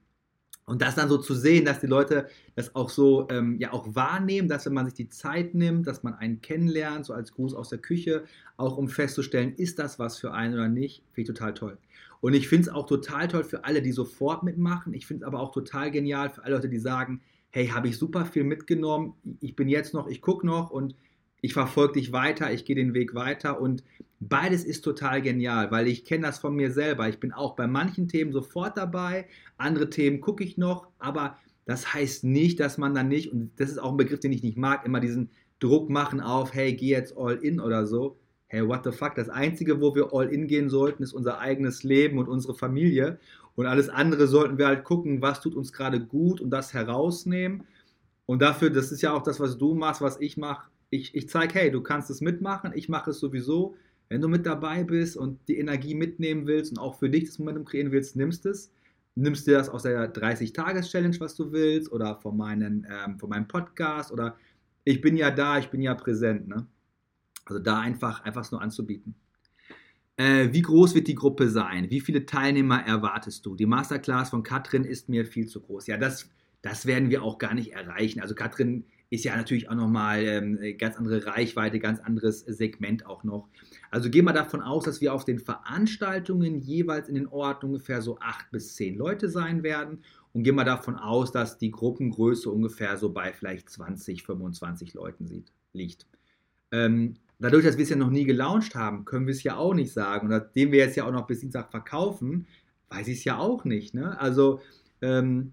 und das dann so zu sehen, dass die Leute das auch so ähm, ja auch wahrnehmen, dass wenn man sich die Zeit nimmt, dass man einen kennenlernt, so als Gruß aus der Küche, auch um festzustellen, ist das was für einen oder nicht, finde ich total toll. Und ich finde es auch total toll für alle, die sofort mitmachen. Ich finde es aber auch total genial für alle Leute, die sagen, hey, habe ich super viel mitgenommen, ich bin jetzt noch, ich gucke noch und ich verfolge dich weiter, ich gehe den Weg weiter und beides ist total genial, weil ich kenne das von mir selber. Ich bin auch bei manchen Themen sofort dabei, andere Themen gucke ich noch, aber das heißt nicht, dass man dann nicht, und das ist auch ein Begriff, den ich nicht mag, immer diesen Druck machen auf, hey, geh jetzt all in oder so. Hey, what the fuck? Das Einzige, wo wir all in gehen sollten, ist unser eigenes Leben und unsere Familie. Und alles andere sollten wir halt gucken, was tut uns gerade gut und das herausnehmen. Und dafür, das ist ja auch das, was du machst, was ich mache, ich, ich zeige, hey, du kannst es mitmachen, ich mache es sowieso. Wenn du mit dabei bist und die Energie mitnehmen willst und auch für dich das Momentum kreieren willst, nimmst es. Nimmst dir das aus der 30-Tages-Challenge, was du willst, oder von, meinen, ähm, von meinem Podcast, oder ich bin ja da, ich bin ja präsent. Ne? Also da einfach, einfach nur anzubieten. Äh, wie groß wird die Gruppe sein? Wie viele Teilnehmer erwartest du? Die Masterclass von Katrin ist mir viel zu groß. Ja, das, das werden wir auch gar nicht erreichen. Also Katrin ist ja natürlich auch nochmal ähm, ganz andere Reichweite, ganz anderes Segment auch noch. Also gehen wir davon aus, dass wir auf den Veranstaltungen jeweils in den Orten ungefähr so acht bis zehn Leute sein werden und gehen wir davon aus, dass die Gruppengröße ungefähr so bei vielleicht 20, 25 Leuten liegt. Ähm, dadurch, dass wir es ja noch nie gelauncht haben, können wir es ja auch nicht sagen. Und nachdem wir jetzt ja auch noch bis Dienstag verkaufen, weiß ich es ja auch nicht. Ne? Also ähm,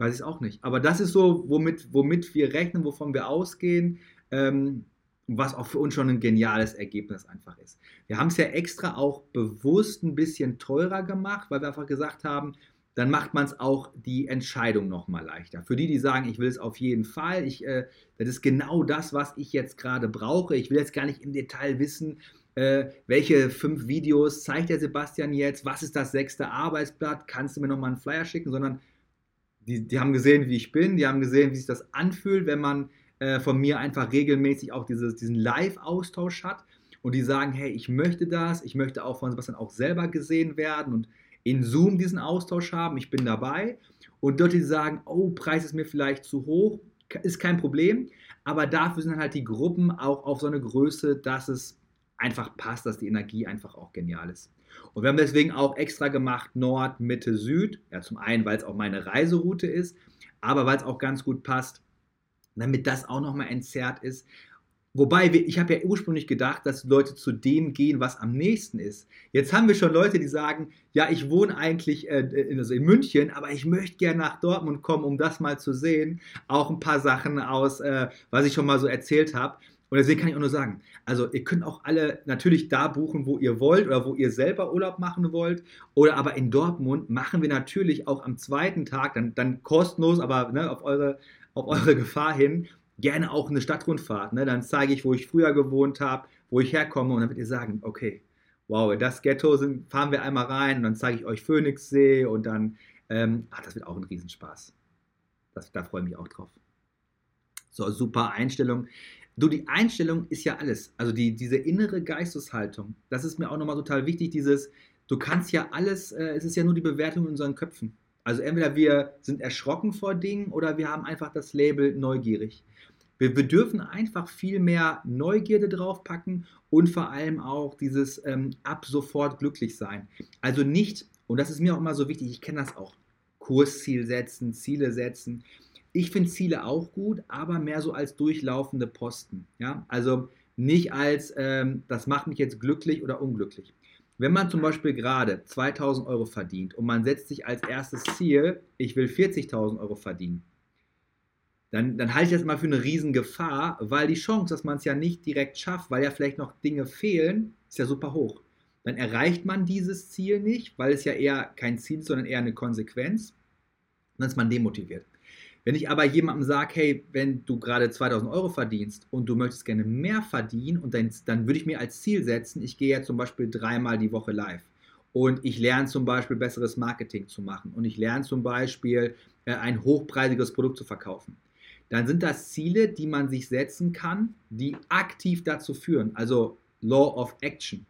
Weiß ich auch nicht. Aber das ist so, womit, womit wir rechnen, wovon wir ausgehen, ähm, was auch für uns schon ein geniales Ergebnis einfach ist. Wir haben es ja extra auch bewusst ein bisschen teurer gemacht, weil wir einfach gesagt haben, dann macht man es auch die Entscheidung nochmal leichter. Für die, die sagen, ich will es auf jeden Fall, ich, äh, das ist genau das, was ich jetzt gerade brauche. Ich will jetzt gar nicht im Detail wissen, äh, welche fünf Videos zeigt der Sebastian jetzt, was ist das sechste Arbeitsblatt, kannst du mir nochmal einen Flyer schicken, sondern die, die haben gesehen, wie ich bin, die haben gesehen, wie sich das anfühlt, wenn man äh, von mir einfach regelmäßig auch dieses, diesen Live-Austausch hat und die sagen, hey, ich möchte das, ich möchte auch von Sebastian auch selber gesehen werden und in Zoom diesen Austausch haben, ich bin dabei. Und dort die sagen, oh, Preis ist mir vielleicht zu hoch, ist kein Problem, aber dafür sind halt die Gruppen auch auf so eine Größe, dass es einfach passt, dass die Energie einfach auch genial ist. Und wir haben deswegen auch extra gemacht Nord, Mitte, Süd. Ja, zum einen, weil es auch meine Reiseroute ist, aber weil es auch ganz gut passt, damit das auch nochmal entzerrt ist. Wobei, ich habe ja ursprünglich gedacht, dass Leute zu dem gehen, was am nächsten ist. Jetzt haben wir schon Leute, die sagen, ja, ich wohne eigentlich äh, also in München, aber ich möchte gerne nach Dortmund kommen, um das mal zu sehen. Auch ein paar Sachen aus, äh, was ich schon mal so erzählt habe. Und deswegen kann ich auch nur sagen, also ihr könnt auch alle natürlich da buchen, wo ihr wollt oder wo ihr selber Urlaub machen wollt. Oder aber in Dortmund machen wir natürlich auch am zweiten Tag, dann, dann kostenlos, aber ne, auf, eure, auf eure Gefahr hin, gerne auch eine Stadtrundfahrt. Ne? Dann zeige ich, wo ich früher gewohnt habe, wo ich herkomme und dann werdet ihr sagen, okay, wow, das Ghetto sind, fahren wir einmal rein und dann zeige ich euch Phoenixsee und dann, ähm, ach, das wird auch ein Riesenspaß. Das, da freue ich mich auch drauf. So, super Einstellung. Du, die Einstellung ist ja alles. Also die, diese innere Geisteshaltung, das ist mir auch nochmal total wichtig, dieses, du kannst ja alles, äh, es ist ja nur die Bewertung in unseren Köpfen. Also entweder wir sind erschrocken vor Dingen oder wir haben einfach das Label neugierig. Wir, wir dürfen einfach viel mehr Neugierde draufpacken und vor allem auch dieses ähm, ab sofort glücklich sein. Also nicht, und das ist mir auch immer so wichtig, ich kenne das auch, Kursziel setzen, Ziele setzen. Ich finde Ziele auch gut, aber mehr so als durchlaufende Posten. Ja? Also nicht als, ähm, das macht mich jetzt glücklich oder unglücklich. Wenn man zum Beispiel gerade 2000 Euro verdient und man setzt sich als erstes Ziel, ich will 40.000 Euro verdienen, dann, dann halte ich das mal für eine Riesengefahr, weil die Chance, dass man es ja nicht direkt schafft, weil ja vielleicht noch Dinge fehlen, ist ja super hoch. Dann erreicht man dieses Ziel nicht, weil es ja eher kein Ziel ist, sondern eher eine Konsequenz. Dann ist man demotiviert. Wenn ich aber jemandem sage, hey, wenn du gerade 2000 Euro verdienst und du möchtest gerne mehr verdienen, und dann, dann würde ich mir als Ziel setzen, ich gehe ja zum Beispiel dreimal die Woche live. Und ich lerne zum Beispiel besseres Marketing zu machen. Und ich lerne zum Beispiel äh, ein hochpreisiges Produkt zu verkaufen. Dann sind das Ziele, die man sich setzen kann, die aktiv dazu führen. Also Law of Action.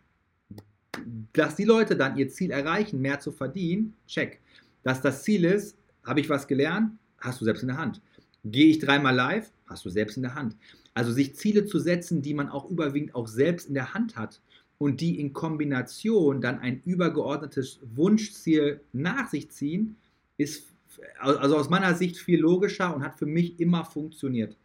Dass die Leute dann ihr Ziel erreichen, mehr zu verdienen, check. Dass das Ziel ist, habe ich was gelernt, hast du selbst in der Hand. Gehe ich dreimal live, hast du selbst in der Hand. Also sich Ziele zu setzen, die man auch überwiegend auch selbst in der Hand hat und die in Kombination dann ein übergeordnetes Wunschziel nach sich ziehen, ist also aus meiner Sicht viel logischer und hat für mich immer funktioniert.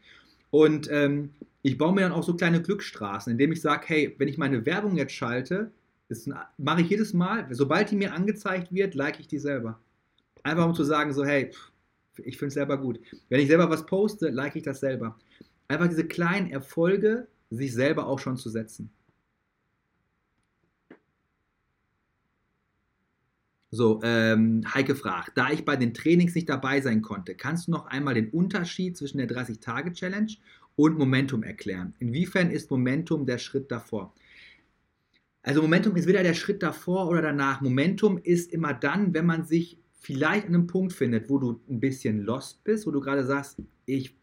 Und ähm, ich baue mir dann auch so kleine Glücksstraßen, indem ich sage, hey, wenn ich meine Werbung jetzt schalte, das mache ich jedes Mal, sobald die mir angezeigt wird, like ich die selber. Einfach um zu sagen, so, hey, ich finde es selber gut. Wenn ich selber was poste, like ich das selber. Einfach diese kleinen Erfolge sich selber auch schon zu setzen. So, ähm, Heike fragt, da ich bei den Trainings nicht dabei sein konnte, kannst du noch einmal den Unterschied zwischen der 30-Tage-Challenge und Momentum erklären? Inwiefern ist Momentum der Schritt davor? Also Momentum ist weder der Schritt davor oder danach. Momentum ist immer dann, wenn man sich vielleicht an einem Punkt findet, wo du ein bisschen lost bist, wo du gerade sagst, ich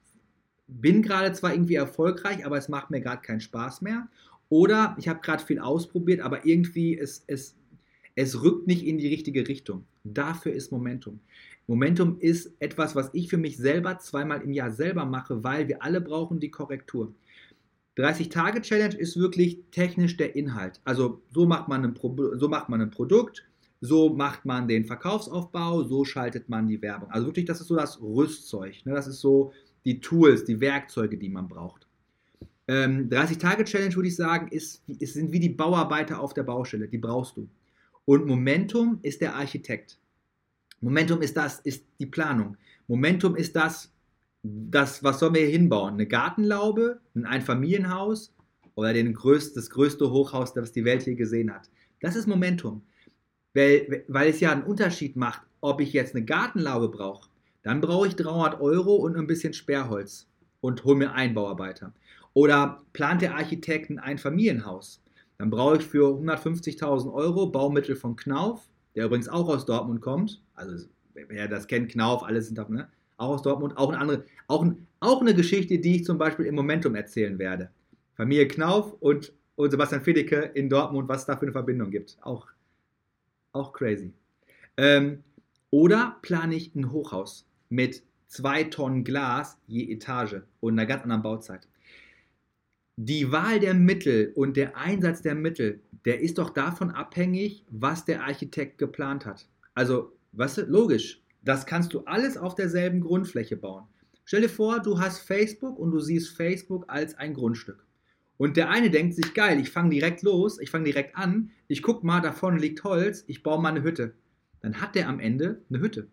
bin gerade zwar irgendwie erfolgreich, aber es macht mir gerade keinen Spaß mehr. Oder ich habe gerade viel ausprobiert, aber irgendwie es, es, es rückt nicht in die richtige Richtung. Dafür ist Momentum. Momentum ist etwas, was ich für mich selber zweimal im Jahr selber mache, weil wir alle brauchen die Korrektur. 30-Tage-Challenge ist wirklich technisch der Inhalt. Also so macht, man ein so macht man ein Produkt, so macht man den Verkaufsaufbau, so schaltet man die Werbung. Also wirklich, das ist so das Rüstzeug. Ne? Das ist so die Tools, die Werkzeuge, die man braucht. Ähm, 30-Tage-Challenge würde ich sagen, ist, ist, sind wie die Bauarbeiter auf der Baustelle. Die brauchst du. Und Momentum ist der Architekt. Momentum ist das, ist die Planung. Momentum ist das, das, was sollen wir hier hinbauen? Eine Gartenlaube, ein Einfamilienhaus oder den größt, das größte Hochhaus, das die Welt je gesehen hat. Das ist Momentum. Weil, weil es ja einen Unterschied macht, ob ich jetzt eine Gartenlaube brauche. Dann brauche ich 300 Euro und ein bisschen Sperrholz und hole mir einen Bauarbeiter. Oder plant der Architekt ein Einfamilienhaus. Dann brauche ich für 150.000 Euro Baumittel von Knauf, der übrigens auch aus Dortmund kommt. Also, wer das kennt, Knauf, alles sind da, ne? auch aus Dortmund, auch eine andere, auch, auch eine Geschichte, die ich zum Beispiel im Momentum erzählen werde. Familie Knauf und, und Sebastian Fedeke in Dortmund, was es da für eine Verbindung gibt. Auch, auch crazy. Ähm, oder plane ich ein Hochhaus mit zwei Tonnen Glas je Etage und einer ganz anderen Bauzeit. Die Wahl der Mittel und der Einsatz der Mittel, der ist doch davon abhängig, was der Architekt geplant hat. Also, was logisch, das kannst du alles auf derselben Grundfläche bauen. Stell dir vor, du hast Facebook und du siehst Facebook als ein Grundstück. Und der eine denkt sich, geil, ich fange direkt los, ich fange direkt an, ich guck mal, da vorne liegt Holz, ich baue mal eine Hütte. Dann hat der am Ende eine Hütte.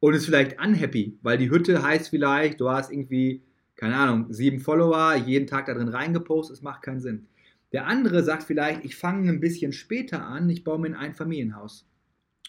Und ist vielleicht unhappy, weil die Hütte heißt vielleicht, du hast irgendwie, keine Ahnung, sieben Follower, jeden Tag da drin reingepostet, es macht keinen Sinn. Der andere sagt vielleicht, ich fange ein bisschen später an, ich baue mir ein Familienhaus.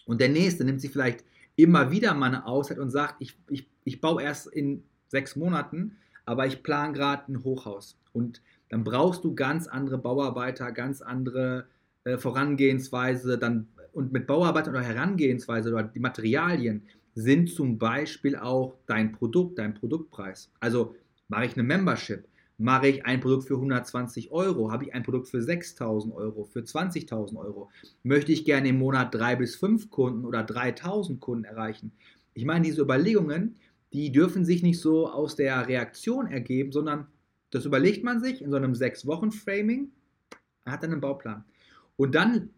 Und der nächste nimmt sich vielleicht immer wieder mal eine Auszeit und sagt, ich, ich, ich baue erst in sechs Monaten, aber ich plane gerade ein Hochhaus. Und dann brauchst du ganz andere Bauarbeiter, ganz andere äh, Vorangehensweise. Dann, und mit Bauarbeiter oder Herangehensweise oder die Materialien sind zum Beispiel auch dein Produkt, dein Produktpreis. Also mache ich eine Membership, Mache ich ein Produkt für 120 Euro? Habe ich ein Produkt für 6.000 Euro, für 20.000 Euro? Möchte ich gerne im Monat drei bis fünf Kunden oder 3.000 Kunden erreichen? Ich meine, diese Überlegungen, die dürfen sich nicht so aus der Reaktion ergeben, sondern das überlegt man sich in so einem sechs Wochen Framing, hat dann einen Bauplan. Und dann,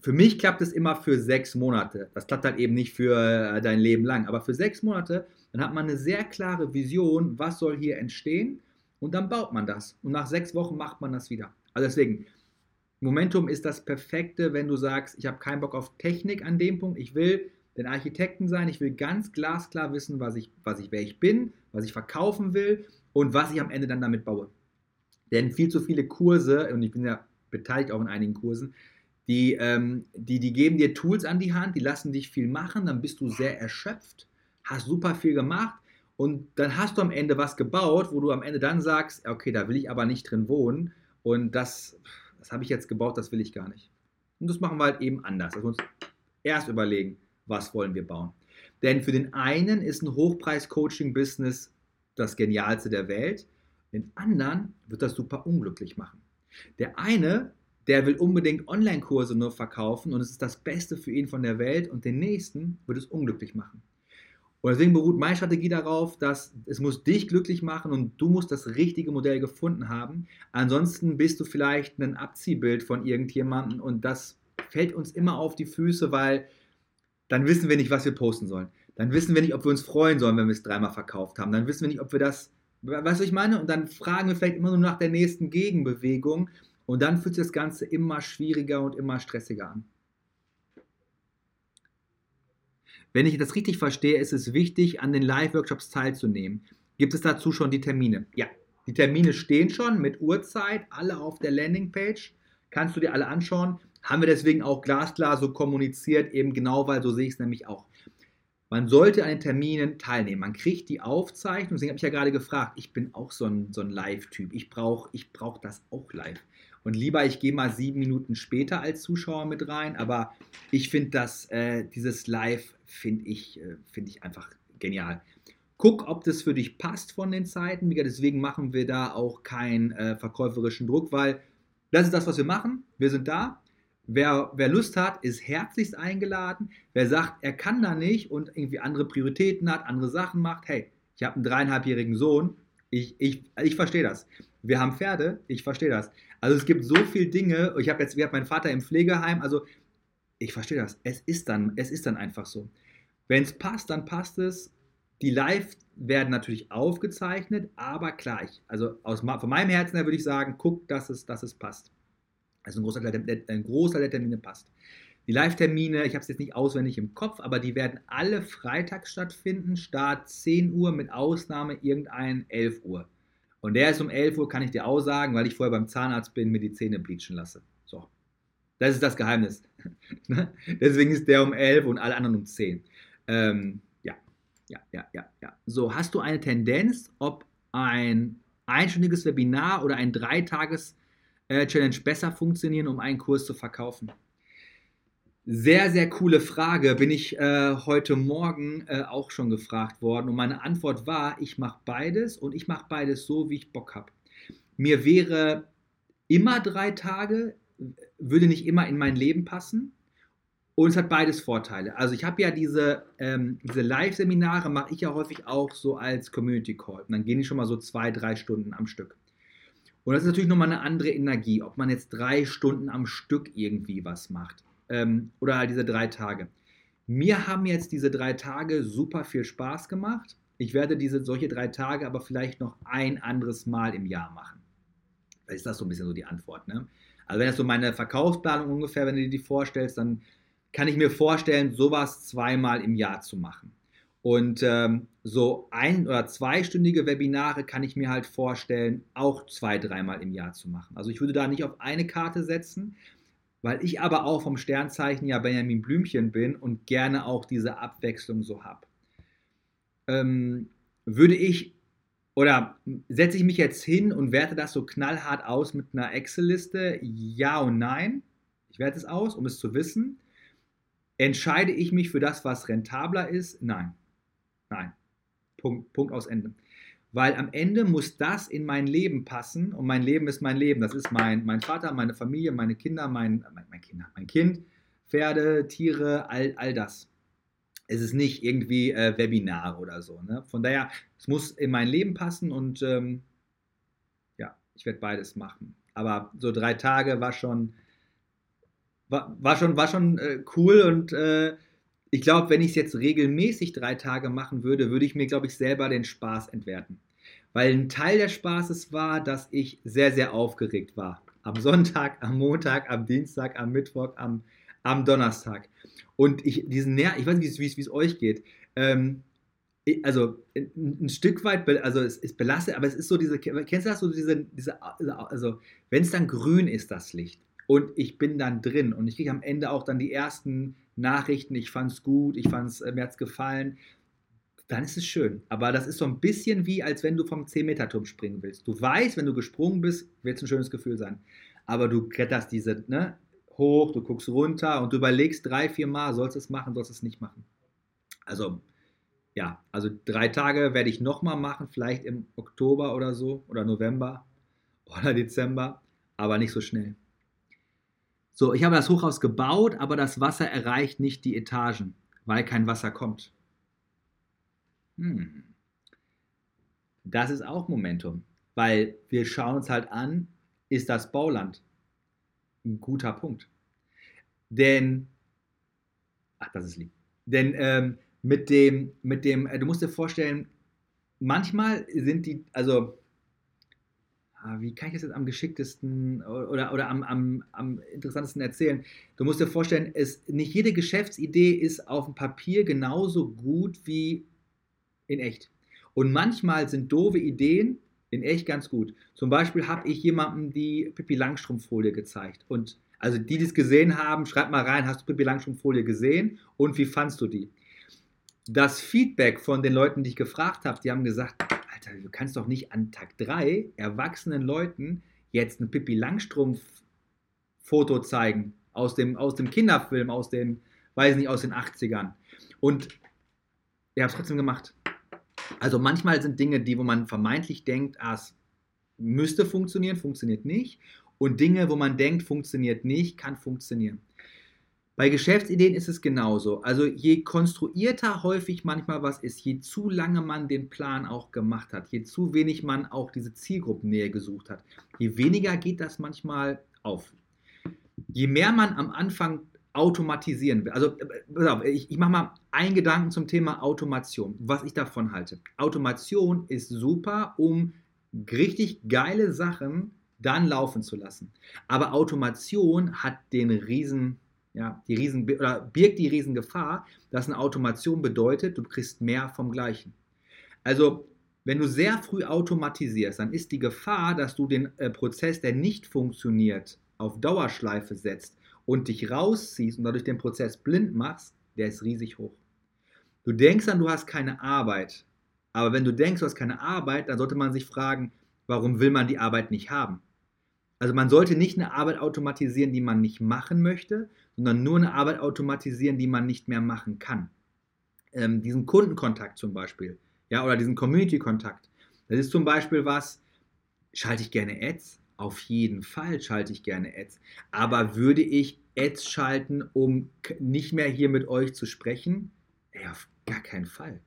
für mich klappt es immer für sechs Monate. Das klappt halt eben nicht für äh, dein Leben lang, aber für sechs Monate, dann hat man eine sehr klare Vision, was soll hier entstehen und dann baut man das. Und nach sechs Wochen macht man das wieder. Also deswegen, Momentum ist das Perfekte, wenn du sagst, ich habe keinen Bock auf Technik an dem Punkt. Ich will den Architekten sein. Ich will ganz glasklar wissen, was ich, was ich, wer ich bin, was ich verkaufen will und was ich am Ende dann damit baue. Denn viel zu viele Kurse, und ich bin ja beteiligt auch in einigen Kursen, die, ähm, die, die geben dir Tools an die Hand, die lassen dich viel machen, dann bist du sehr erschöpft, hast super viel gemacht und dann hast du am Ende was gebaut, wo du am Ende dann sagst, okay, da will ich aber nicht drin wohnen. Und das, das habe ich jetzt gebaut, das will ich gar nicht. Und das machen wir halt eben anders. Also uns erst überlegen, was wollen wir bauen. Denn für den einen ist ein Hochpreis-Coaching-Business das Genialste der Welt. Den anderen wird das super unglücklich machen. Der eine, der will unbedingt Online-Kurse nur verkaufen und es ist das Beste für ihn von der Welt und den nächsten wird es unglücklich machen. Und deswegen beruht meine Strategie darauf, dass es muss dich glücklich machen und du musst das richtige Modell gefunden haben. Ansonsten bist du vielleicht ein Abziehbild von irgendjemandem und das fällt uns immer auf die Füße, weil dann wissen wir nicht, was wir posten sollen. Dann wissen wir nicht, ob wir uns freuen sollen, wenn wir es dreimal verkauft haben. Dann wissen wir nicht, ob wir das, weißt du, ich meine? Und dann fragen wir vielleicht immer nur nach der nächsten Gegenbewegung. Und dann fühlt sich das Ganze immer schwieriger und immer stressiger an. Wenn ich das richtig verstehe, ist es wichtig, an den Live-Workshops teilzunehmen. Gibt es dazu schon die Termine? Ja, die Termine stehen schon mit Uhrzeit, alle auf der Landingpage. Kannst du dir alle anschauen. Haben wir deswegen auch glasklar so kommuniziert, eben genau, weil so sehe ich es nämlich auch. Man sollte an den Terminen teilnehmen. Man kriegt die Aufzeichnung. Deswegen habe ich ja gerade gefragt, ich bin auch so ein, so ein Live-Typ. Ich brauche ich brauch das auch live. Und lieber, ich gehe mal sieben Minuten später als Zuschauer mit rein. Aber ich finde das, äh, dieses Live finde ich, äh, find ich einfach genial. Guck, ob das für dich passt von den Zeiten. Deswegen machen wir da auch keinen äh, verkäuferischen Druck, weil das ist das, was wir machen. Wir sind da. Wer, wer Lust hat, ist herzlichst eingeladen. Wer sagt, er kann da nicht und irgendwie andere Prioritäten hat, andere Sachen macht, hey, ich habe einen dreieinhalbjährigen Sohn, ich, ich, ich verstehe das. Wir haben Pferde, ich verstehe das. Also es gibt so viele Dinge. Ich habe jetzt, wir haben meinen Vater im Pflegeheim, also ich verstehe das. Es ist dann, es ist dann einfach so. Wenn es passt, dann passt es. Die Live werden natürlich aufgezeichnet, aber gleich. Also aus, von meinem Herzen her würde ich sagen, guck, dass es, dass es passt. Also ein Großteil der, ein Großteil der Termine passt. Die Live-Termine, ich habe es jetzt nicht auswendig im Kopf, aber die werden alle freitags stattfinden, Start 10 Uhr mit Ausnahme irgendein 11 Uhr. Und der ist um 11 Uhr, kann ich dir auch sagen, weil ich vorher beim Zahnarzt bin, mir die Zähne bleachen lasse. So. Das ist das Geheimnis. Deswegen ist der um 11 und alle anderen um 10. Ähm, ja, ja, ja, ja, ja. So, hast du eine Tendenz, ob ein einstündiges Webinar oder ein Dreitages- äh, besser funktionieren, um einen Kurs zu verkaufen? Sehr, sehr coole Frage. Bin ich äh, heute Morgen äh, auch schon gefragt worden. Und meine Antwort war, ich mache beides und ich mache beides so, wie ich Bock habe. Mir wäre immer drei Tage, würde nicht immer in mein Leben passen. Und es hat beides Vorteile. Also ich habe ja diese, ähm, diese Live-Seminare, mache ich ja häufig auch so als Community Call. Und dann gehen die schon mal so zwei, drei Stunden am Stück. Und das ist natürlich nochmal eine andere Energie, ob man jetzt drei Stunden am Stück irgendwie was macht. Ähm, oder halt diese drei Tage. Mir haben jetzt diese drei Tage super viel Spaß gemacht. Ich werde diese solche drei Tage aber vielleicht noch ein anderes Mal im Jahr machen. Vielleicht ist das so ein bisschen so die Antwort. Ne? Also wenn das so meine Verkaufsplanung ungefähr, wenn du dir die vorstellst, dann kann ich mir vorstellen, sowas zweimal im Jahr zu machen. Und ähm, so ein- oder zweistündige Webinare kann ich mir halt vorstellen, auch zwei, dreimal im Jahr zu machen. Also ich würde da nicht auf eine Karte setzen, weil ich aber auch vom Sternzeichen ja Benjamin Blümchen bin und gerne auch diese Abwechslung so habe. Ähm, würde ich oder setze ich mich jetzt hin und werte das so knallhart aus mit einer Excel-Liste? Ja und nein. Ich werte es aus, um es zu wissen. Entscheide ich mich für das, was rentabler ist? Nein. Nein. Punkt, Punkt aus Ende. Weil am Ende muss das in mein Leben passen und mein Leben ist mein Leben. Das ist mein, mein Vater, meine Familie, meine Kinder, mein, mein, mein, Kinder, mein Kind, Pferde, Tiere, all, all das. Es ist nicht irgendwie äh, Webinar oder so. Ne? Von daher, es muss in mein Leben passen und ähm, ja, ich werde beides machen. Aber so drei Tage war schon, war, war schon, war schon äh, cool und äh, ich glaube, wenn ich es jetzt regelmäßig drei Tage machen würde, würde ich mir, glaube ich, selber den Spaß entwerten. Weil ein Teil des Spaßes war, dass ich sehr, sehr aufgeregt war. Am Sonntag, am Montag, am Dienstag, am Mittwoch, am, am Donnerstag. Und ich diesen Nerv, ich weiß nicht, wie es euch geht. Ähm, also ein, Stück weit, also es ist belastet, aber es ist so diese, kennst du das so, diese, diese also wenn es dann grün ist, das Licht, und ich bin dann drin und ich kriege am Ende auch dann die ersten Nachrichten, ich fand es gut, ich fand es, äh, mir hat es gefallen, dann ist es schön. Aber das ist so ein bisschen wie, als wenn du vom 10-Meter-Turm springen willst. Du weißt, wenn du gesprungen bist, wird es ein schönes Gefühl sein. Aber du kletterst diese, ne, hoch, du guckst runter und du überlegst drei, vier Mal, sollst du es machen, sollst du es nicht machen. Also, ja, also drei Tage werde ich nochmal machen, vielleicht im Oktober oder so, oder November oder Dezember, aber nicht so schnell. So, ich habe das Hochhaus gebaut, aber das Wasser erreicht nicht die Etagen, weil kein Wasser kommt. Hm. Das ist auch Momentum, weil wir schauen uns halt an, ist das Bauland ein guter Punkt. Denn, ach, das ist lieb. denn ähm, mit dem, mit dem, äh, du musst dir vorstellen, manchmal sind die, also wie kann ich das jetzt am geschicktesten oder, oder am, am, am interessantesten erzählen? Du musst dir vorstellen, es, nicht jede Geschäftsidee ist auf dem Papier genauso gut wie in echt. Und manchmal sind doofe Ideen in echt ganz gut. Zum Beispiel habe ich jemandem die Pippi Langstrumpf-Folie gezeigt. Und also die, die es gesehen haben, schreib mal rein, hast du Pippi Langstrumpf-Folie gesehen und wie fandst du die? Das Feedback von den Leuten, die ich gefragt habe, die haben gesagt, Alter, du kannst doch nicht an Tag 3 erwachsenen Leuten jetzt ein Pippi Langstrumpf-Foto zeigen aus dem, aus dem Kinderfilm, aus den, weiß nicht, aus den 80ern. Und ihr habt es trotzdem gemacht. Also manchmal sind Dinge, die, wo man vermeintlich denkt, ah, es müsste funktionieren, funktioniert nicht. Und Dinge, wo man denkt, funktioniert nicht, kann funktionieren. Bei Geschäftsideen ist es genauso. Also je konstruierter häufig manchmal was ist, je zu lange man den Plan auch gemacht hat, je zu wenig man auch diese Zielgruppennähe gesucht hat, je weniger geht das manchmal auf. Je mehr man am Anfang automatisieren will. Also äh, ich, ich mache mal einen Gedanken zum Thema Automation, was ich davon halte. Automation ist super, um richtig geile Sachen dann laufen zu lassen. Aber Automation hat den riesen ja, die riesen, oder birgt die Riesengefahr, dass eine Automation bedeutet, du kriegst mehr vom Gleichen. Also, wenn du sehr früh automatisierst, dann ist die Gefahr, dass du den äh, Prozess, der nicht funktioniert, auf Dauerschleife setzt und dich rausziehst und dadurch den Prozess blind machst, der ist riesig hoch. Du denkst dann, du hast keine Arbeit. Aber wenn du denkst, du hast keine Arbeit, dann sollte man sich fragen, warum will man die Arbeit nicht haben? Also man sollte nicht eine Arbeit automatisieren, die man nicht machen möchte, sondern nur eine Arbeit automatisieren, die man nicht mehr machen kann. Ähm, diesen Kundenkontakt zum Beispiel, ja, oder diesen Community-Kontakt. Das ist zum Beispiel was, schalte ich gerne Ads? Auf jeden Fall schalte ich gerne Ads. Aber würde ich Ads schalten, um nicht mehr hier mit euch zu sprechen? Ey, auf gar keinen Fall.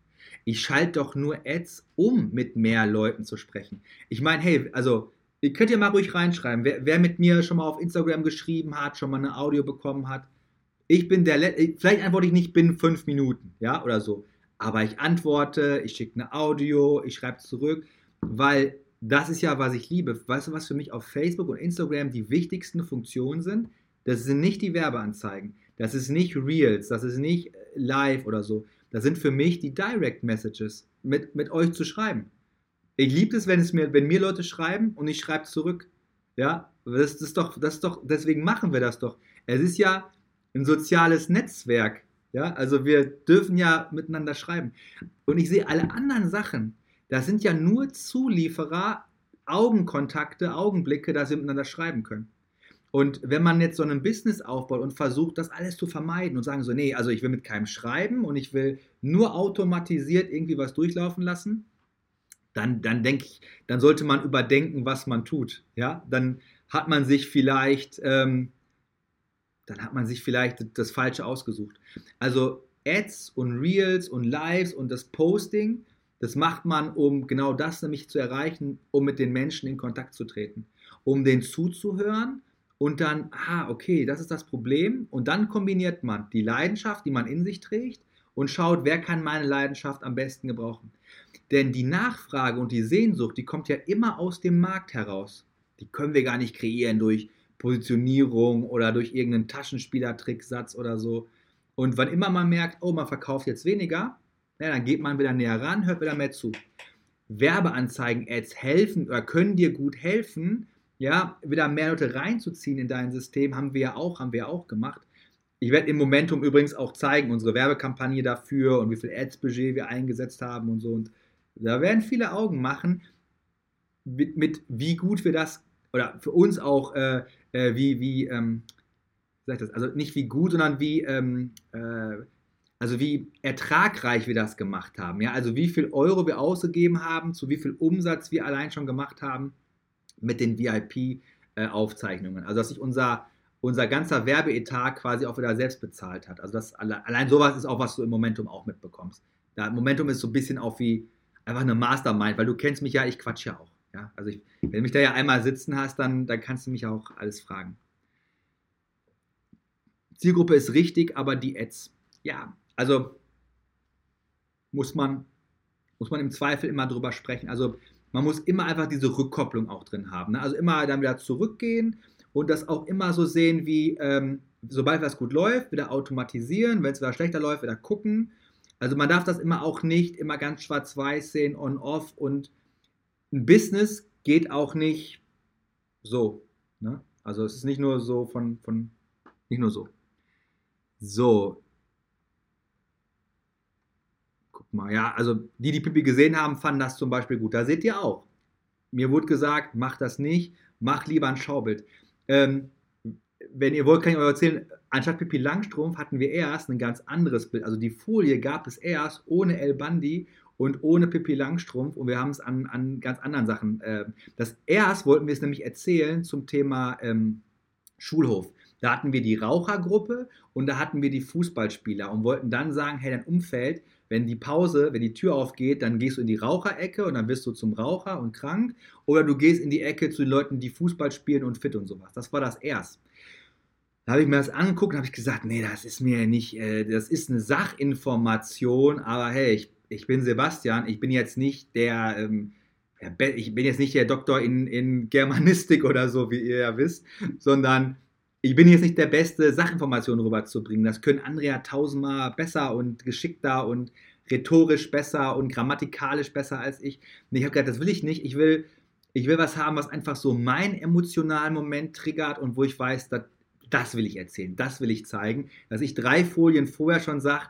Ich schalte doch nur Ads, um mit mehr Leuten zu sprechen. Ich meine, hey, also Ihr könnt ja mal ruhig reinschreiben, wer, wer, mit mir schon mal auf Instagram geschrieben hat, schon mal eine Audio bekommen hat. Ich bin der, Let vielleicht antworte ich nicht binnen fünf Minuten, ja, oder so. Aber ich antworte, ich schicke eine Audio, ich schreibe zurück, weil das ist ja, was ich liebe. Weißt du, was für mich auf Facebook und Instagram die wichtigsten Funktionen sind? Das sind nicht die Werbeanzeigen, das ist nicht Reels, das ist nicht Live oder so. Das sind für mich die Direct Messages, mit, mit euch zu schreiben. Ich liebe es, wenn es mir, wenn mir Leute schreiben und ich schreibe zurück. Ja, das, das, ist doch, das ist doch, deswegen machen wir das doch. Es ist ja ein soziales Netzwerk. Ja, also wir dürfen ja miteinander schreiben. Und ich sehe alle anderen Sachen, das sind ja nur Zulieferer, Augenkontakte, Augenblicke, dass wir miteinander schreiben können. Und wenn man jetzt so ein Business aufbaut und versucht, das alles zu vermeiden und sagen so, nee, also ich will mit keinem schreiben und ich will nur automatisiert irgendwie was durchlaufen lassen, dann, dann denke ich, dann sollte man überdenken, was man tut. Ja, dann hat man sich vielleicht, ähm, dann hat man sich vielleicht das Falsche ausgesucht. Also Ads und Reels und Lives und das Posting, das macht man, um genau das nämlich zu erreichen, um mit den Menschen in Kontakt zu treten, um denen zuzuhören und dann, ah, okay, das ist das Problem. Und dann kombiniert man die Leidenschaft, die man in sich trägt, und schaut, wer kann meine Leidenschaft am besten gebrauchen. Denn die Nachfrage und die Sehnsucht, die kommt ja immer aus dem Markt heraus. Die können wir gar nicht kreieren durch Positionierung oder durch irgendeinen Taschenspielertricksatz oder so. Und wann immer man merkt, oh, man verkauft jetzt weniger, ja, dann geht man wieder näher ran, hört wieder mehr zu. Werbeanzeigen, Ads helfen oder können dir gut helfen, ja, wieder mehr Leute reinzuziehen in dein System, haben wir ja auch, haben wir auch gemacht. Ich werde im Momentum übrigens auch zeigen, unsere Werbekampagne dafür und wie viel Ads-Budget wir eingesetzt haben und so. Und da werden viele Augen machen, mit, mit wie gut wir das, oder für uns auch, äh, äh, wie, wie, ähm, wie sag ich das, also nicht wie gut, sondern wie, ähm, äh, also wie ertragreich wir das gemacht haben. Ja? Also wie viel Euro wir ausgegeben haben, zu wie viel Umsatz wir allein schon gemacht haben mit den VIP-Aufzeichnungen. Äh, also dass sich unser, unser ganzer Werbeetat quasi auch wieder selbst bezahlt hat. Also das allein sowas ist auch, was du im Momentum auch mitbekommst. Da, Momentum ist so ein bisschen auch wie, einfach eine Mastermind, weil du kennst mich ja, ich quatsch ja auch. Ja? Also ich, wenn du mich da ja einmal sitzen hast, dann, dann kannst du mich auch alles fragen. Zielgruppe ist richtig, aber die Ads. Ja, also muss man, muss man im Zweifel immer drüber sprechen. Also man muss immer einfach diese Rückkopplung auch drin haben. Ne? Also immer dann wieder zurückgehen und das auch immer so sehen wie, ähm, sobald was gut läuft, wieder automatisieren, wenn es wieder schlechter läuft, wieder gucken. Also man darf das immer auch nicht immer ganz schwarz-weiß sehen, on-off und ein Business geht auch nicht so. Ne? Also es ist nicht nur so von, von, nicht nur so. So. Guck mal, ja, also die, die Pippi gesehen haben, fanden das zum Beispiel gut. Da seht ihr auch. Mir wurde gesagt, mach das nicht, mach lieber ein Schaubild. Ähm, wenn ihr wollt, kann ich euch erzählen, anstatt Pippi Langstrumpf hatten wir erst ein ganz anderes Bild. Also die Folie gab es erst ohne El Bandi und ohne Pippi Langstrumpf und wir haben es an, an ganz anderen Sachen. Äh, das erst wollten wir es nämlich erzählen zum Thema ähm, Schulhof. Da hatten wir die Rauchergruppe und da hatten wir die Fußballspieler und wollten dann sagen, hey, dein Umfeld, wenn die Pause, wenn die Tür aufgeht, dann gehst du in die Raucherecke und dann wirst du zum Raucher und krank oder du gehst in die Ecke zu den Leuten, die Fußball spielen und fit und sowas. Das war das erst. Da habe ich mir das angeguckt und habe ich gesagt, nee, das ist mir nicht, äh, das ist eine Sachinformation, aber hey, ich, ich bin Sebastian, ich bin jetzt nicht der, ähm, ich bin jetzt nicht der Doktor in, in Germanistik oder so, wie ihr ja wisst, sondern ich bin jetzt nicht der beste, Sachinformationen rüberzubringen. Das können andere ja tausendmal besser und geschickter und rhetorisch besser und grammatikalisch besser als ich. Und ich habe gesagt, das will ich nicht. Ich will, ich will was haben, was einfach so meinen emotionalen Moment triggert und wo ich weiß, dass, das will ich erzählen, das will ich zeigen. Dass ich drei Folien vorher schon sage,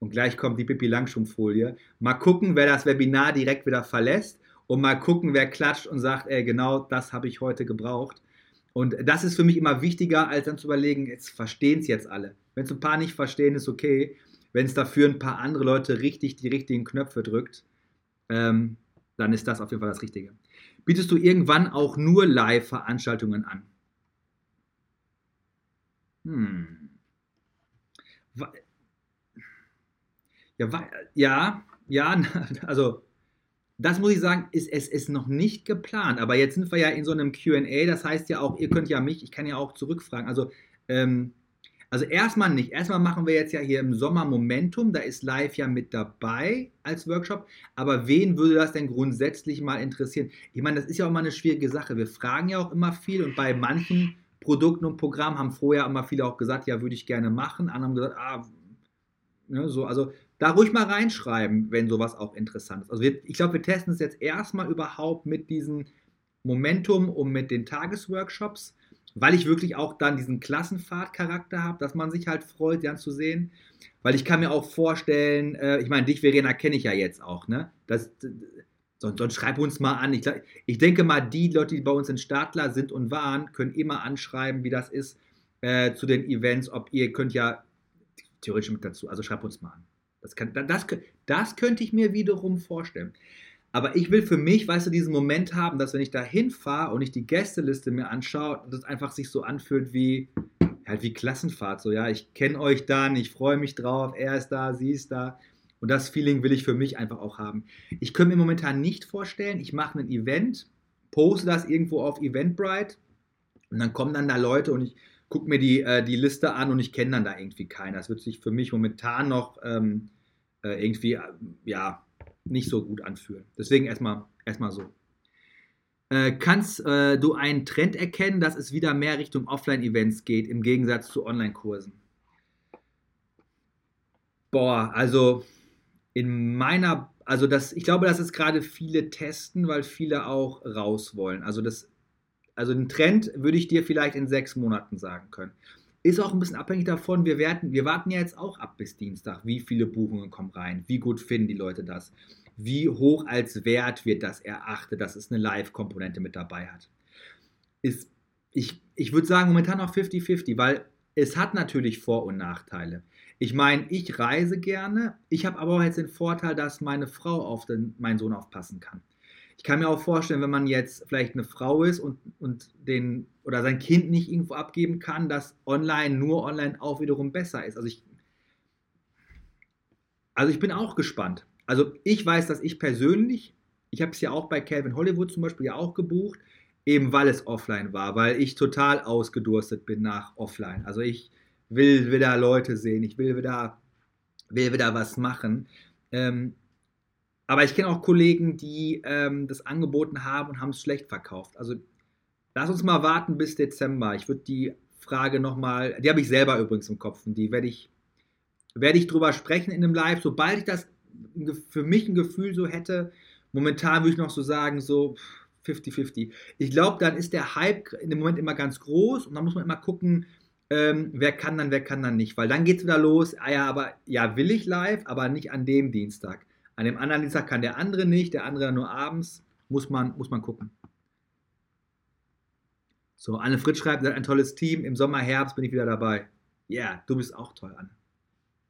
und gleich kommt die Pippi Langstrumpf-Folie, mal gucken, wer das Webinar direkt wieder verlässt und mal gucken, wer klatscht und sagt, ey, genau das habe ich heute gebraucht. Und das ist für mich immer wichtiger, als dann zu überlegen, jetzt verstehen es jetzt alle. Wenn es ein paar nicht verstehen, ist okay. Wenn es dafür ein paar andere Leute richtig die richtigen Knöpfe drückt, ähm, dann ist das auf jeden Fall das Richtige. Bietest du irgendwann auch nur Live-Veranstaltungen an? Hm. Ja, ja, ja, also das muss ich sagen, ist es ist noch nicht geplant. Aber jetzt sind wir ja in so einem QA. Das heißt ja auch, ihr könnt ja mich, ich kann ja auch zurückfragen. Also, ähm, also erstmal nicht. Erstmal machen wir jetzt ja hier im Sommer Momentum. Da ist Live ja mit dabei als Workshop. Aber wen würde das denn grundsätzlich mal interessieren? Ich meine, das ist ja auch mal eine schwierige Sache. Wir fragen ja auch immer viel und bei manchen Produkten und Programmen haben vorher immer viele auch gesagt, ja, würde ich gerne machen. Andere haben gesagt, ah, ne, so, also da ruhig mal reinschreiben, wenn sowas auch interessant ist. Also wir, ich glaube, wir testen es jetzt erstmal überhaupt mit diesem Momentum und mit den Tagesworkshops, weil ich wirklich auch dann diesen Klassenfahrtcharakter habe, dass man sich halt freut, dann zu sehen. Weil ich kann mir auch vorstellen, äh, ich meine, dich, Verena, kenne ich ja jetzt auch, ne? Das, sonst, schreib uns mal an. Ich, ich, denke mal, die Leute, die bei uns in Startler sind und waren, können immer anschreiben, wie das ist äh, zu den Events. Ob ihr könnt ja theoretisch mit dazu, also schreib uns mal an. Das, kann, das, das könnte ich mir wiederum vorstellen. Aber ich will für mich, weißt du, diesen Moment haben, dass wenn ich da hinfahre und ich die Gästeliste mir anschaue, das einfach sich so anfühlt wie, halt wie Klassenfahrt. So, ja, ich kenne euch dann, ich freue mich drauf, er ist da, sie ist da. Und das Feeling will ich für mich einfach auch haben. Ich könnte mir momentan nicht vorstellen, ich mache ein Event, poste das irgendwo auf Eventbrite und dann kommen dann da Leute und ich gucke mir die, äh, die Liste an und ich kenne dann da irgendwie keinen. Das wird sich für mich momentan noch ähm, äh, irgendwie, äh, ja, nicht so gut anfühlen. Deswegen erstmal, erstmal so. Äh, kannst äh, du einen Trend erkennen, dass es wieder mehr Richtung Offline-Events geht, im Gegensatz zu Online-Kursen? Boah, also in meiner, also das, ich glaube, dass es gerade viele testen, weil viele auch raus wollen. Also das also ein Trend würde ich dir vielleicht in sechs Monaten sagen können. Ist auch ein bisschen abhängig davon, wir, werden, wir warten ja jetzt auch ab bis Dienstag, wie viele Buchungen kommen rein, wie gut finden die Leute das, wie hoch als Wert wird das erachtet, dass es eine Live-Komponente mit dabei hat. Ist, ich, ich würde sagen, momentan noch 50-50, weil es hat natürlich Vor- und Nachteile. Ich meine, ich reise gerne, ich habe aber auch jetzt den Vorteil, dass meine Frau auf den, meinen Sohn aufpassen kann. Ich kann mir auch vorstellen, wenn man jetzt vielleicht eine Frau ist und, und den oder sein Kind nicht irgendwo abgeben kann, dass online, nur online auch wiederum besser ist. Also ich, also ich bin auch gespannt. Also ich weiß, dass ich persönlich, ich habe es ja auch bei Calvin Hollywood zum Beispiel ja auch gebucht, eben weil es offline war, weil ich total ausgedurstet bin nach offline. Also ich will wieder Leute sehen, ich will wieder will da was machen. Ähm, aber ich kenne auch Kollegen, die ähm, das angeboten haben und haben es schlecht verkauft. Also lass uns mal warten bis Dezember. Ich würde die Frage nochmal, die habe ich selber übrigens im Kopf und die werde ich, werde ich drüber sprechen in einem Live, sobald ich das für mich ein Gefühl so hätte. Momentan würde ich noch so sagen, so 50-50. Ich glaube, dann ist der Hype dem Moment immer ganz groß und dann muss man immer gucken, ähm, wer kann dann, wer kann dann nicht, weil dann geht es wieder los, ah ja, aber ja, will ich live, aber nicht an dem Dienstag. An dem anderen Dienstag kann der andere nicht, der andere nur abends, muss man, muss man gucken. So, Anne Fritz schreibt, ein tolles Team, im Sommer, Herbst bin ich wieder dabei. Ja, yeah, du bist auch toll, Anne.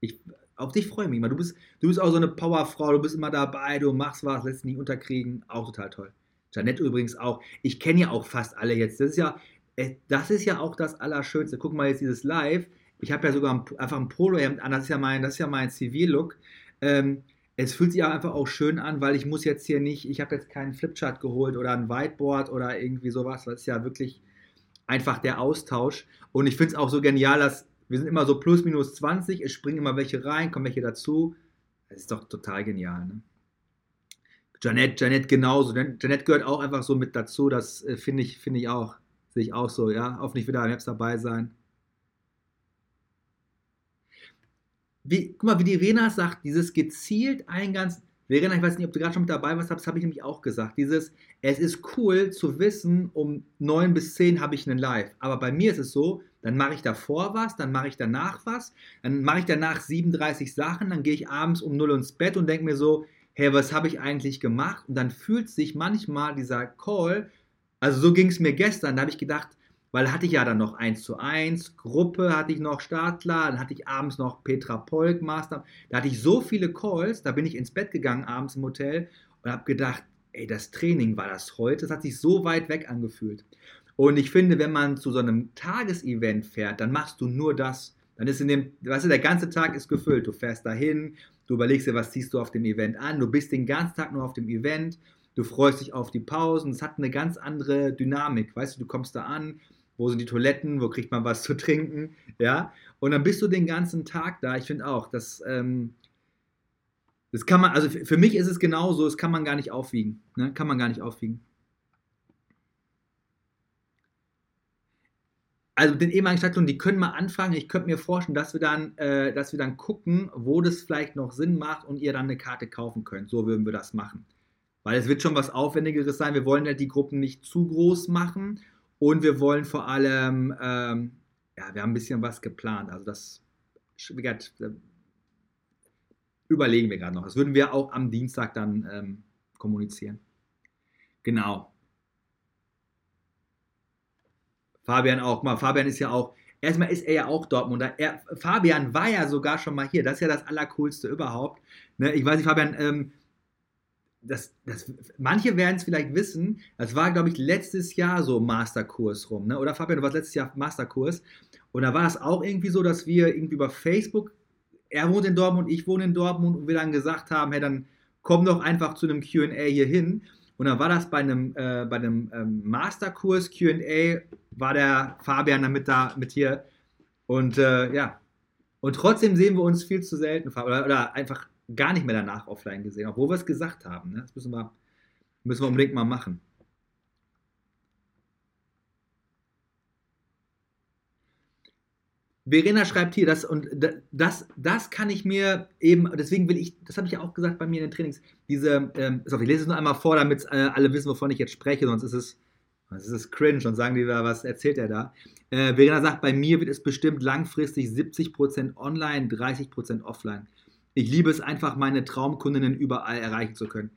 Ich, auf dich freue ich mich immer. Du bist, du bist auch so eine Powerfrau, du bist immer dabei, du machst was, lässt dich nicht unterkriegen. Auch total toll. Janette übrigens auch. Ich kenne ja auch fast alle jetzt. Das ist ja, das ist ja auch das Allerschönste. Guck mal jetzt dieses Live. Ich habe ja sogar ein, einfach ein Polohemd an. Das ist ja mein, das ja mein Zivil-Look. Ähm, es fühlt sich einfach auch schön an, weil ich muss jetzt hier nicht, ich habe jetzt keinen Flipchart geholt oder ein Whiteboard oder irgendwie sowas. Das ist ja wirklich einfach der Austausch. Und ich finde es auch so genial, dass wir sind immer so plus minus 20, es springen immer welche rein, kommen welche dazu. Das ist doch total genial. Ne? Janet, Janet genauso. Janet gehört auch einfach so mit dazu. Das äh, finde ich, finde ich auch. Sehe ich auch so, ja. Hoffentlich wieder am Herbst dabei sein. Wie, guck mal, wie die Rena sagt, dieses gezielt ein ganz. Verena, ich weiß nicht, ob du gerade schon mit dabei warst, das habe ich nämlich auch gesagt. Dieses, es ist cool zu wissen, um 9 bis 10 habe ich einen Live. Aber bei mir ist es so, dann mache ich davor was, dann mache ich danach was, dann mache ich danach 37 Sachen, dann gehe ich abends um 0 ins Bett und denke mir so, hey, was habe ich eigentlich gemacht? Und dann fühlt sich manchmal dieser Call, also so ging es mir gestern, da habe ich gedacht, weil hatte ich ja dann noch 1 zu 1, Gruppe hatte ich noch Startler, dann hatte ich abends noch Petra Polk, Master, da hatte ich so viele Calls, da bin ich ins Bett gegangen abends im Hotel und habe gedacht, ey, das Training war das heute, das hat sich so weit weg angefühlt. Und ich finde, wenn man zu so einem Tagesevent fährt, dann machst du nur das. Dann ist in dem, weißt du, der ganze Tag ist gefüllt. Du fährst dahin, du überlegst dir, was ziehst du auf dem Event an, du bist den ganzen Tag nur auf dem Event, du freust dich auf die Pausen, es hat eine ganz andere Dynamik, weißt du, du kommst da an, wo sind die Toiletten, wo kriegt man was zu trinken, ja, und dann bist du den ganzen Tag da. Ich finde auch, dass, ähm, das kann man, also für mich ist es genauso, das kann man gar nicht aufwiegen, ne? kann man gar nicht aufwiegen. also den ehemaligen Stadtlohn, die können mal anfangen. Ich könnte mir vorstellen, dass wir dann, äh, dass wir dann gucken, wo das vielleicht noch Sinn macht und ihr dann eine Karte kaufen könnt. So würden wir das machen. Weil es wird schon was Aufwendigeres sein. Wir wollen ja die Gruppen nicht zu groß machen und wir wollen vor allem, ähm, ja, wir haben ein bisschen was geplant. Also das gesagt, äh, überlegen wir gerade noch. Das würden wir auch am Dienstag dann ähm, kommunizieren. Genau. Fabian auch mal. Fabian ist ja auch, erstmal ist er ja auch Dortmunder. Er, Fabian war ja sogar schon mal hier. Das ist ja das Allercoolste überhaupt. Ne? Ich weiß nicht, Fabian, ähm, das, das, manche werden es vielleicht wissen, das war, glaube ich, letztes Jahr so Masterkurs rum. Ne? Oder Fabian, du warst letztes Jahr Masterkurs. Und da war es auch irgendwie so, dass wir irgendwie über Facebook, er wohnt in Dortmund, ich wohne in Dortmund und wir dann gesagt haben, hey, dann komm doch einfach zu einem QA hier hin. Und dann war das bei einem, äh, bei einem ähm, Masterkurs QA, war der Fabian dann mit da mit hier. Und äh, ja. Und trotzdem sehen wir uns viel zu selten oder, oder, einfach gar nicht mehr danach offline gesehen, obwohl wir es gesagt haben. Ne? Das müssen wir, müssen wir unbedingt mal machen. Verena schreibt hier, das und das, das kann ich mir eben, deswegen will ich, das habe ich ja auch gesagt bei mir in den Trainings, diese, ähm, ich lese es nur einmal vor, damit äh, alle wissen, wovon ich jetzt spreche, sonst ist es, sonst ist es cringe und sagen die da, was erzählt er da. Äh, Verena sagt, bei mir wird es bestimmt langfristig 70% online, 30% offline. Ich liebe es einfach, meine Traumkundinnen überall erreichen zu können.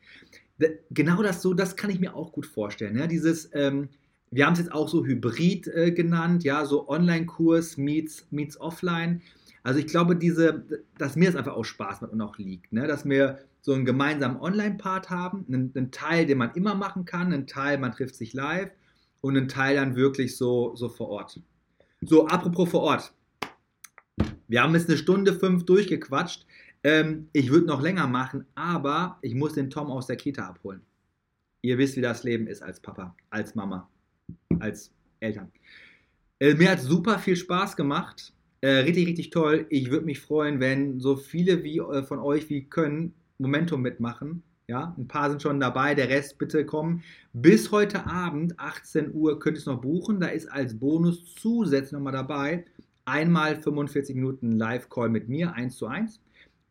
Genau das so, das kann ich mir auch gut vorstellen. Ja? Dieses, ähm, wir haben es jetzt auch so Hybrid äh, genannt, ja, so Online-Kurs meets, meets Offline. Also ich glaube, diese, dass mir das einfach auch Spaß macht und auch liegt, ne? dass wir so einen gemeinsamen Online-Part haben, einen, einen, Teil, den man immer machen kann, einen Teil, man trifft sich live und einen Teil dann wirklich so, so vor Ort. So, apropos vor Ort. Wir haben jetzt eine Stunde fünf durchgequatscht. Ähm, ich würde noch länger machen, aber ich muss den Tom aus der Kita abholen. Ihr wisst, wie das Leben ist als Papa, als Mama als Eltern. Äh, mir hat super viel Spaß gemacht. Äh, richtig, richtig toll. Ich würde mich freuen, wenn so viele wie, äh, von euch wie können Momentum mitmachen. Ja, ein paar sind schon dabei, der Rest bitte kommen. Bis heute Abend, 18 Uhr, könnt ihr es noch buchen. Da ist als Bonus zusätzlich nochmal dabei einmal 45 Minuten Live-Call mit mir, 1 zu 1.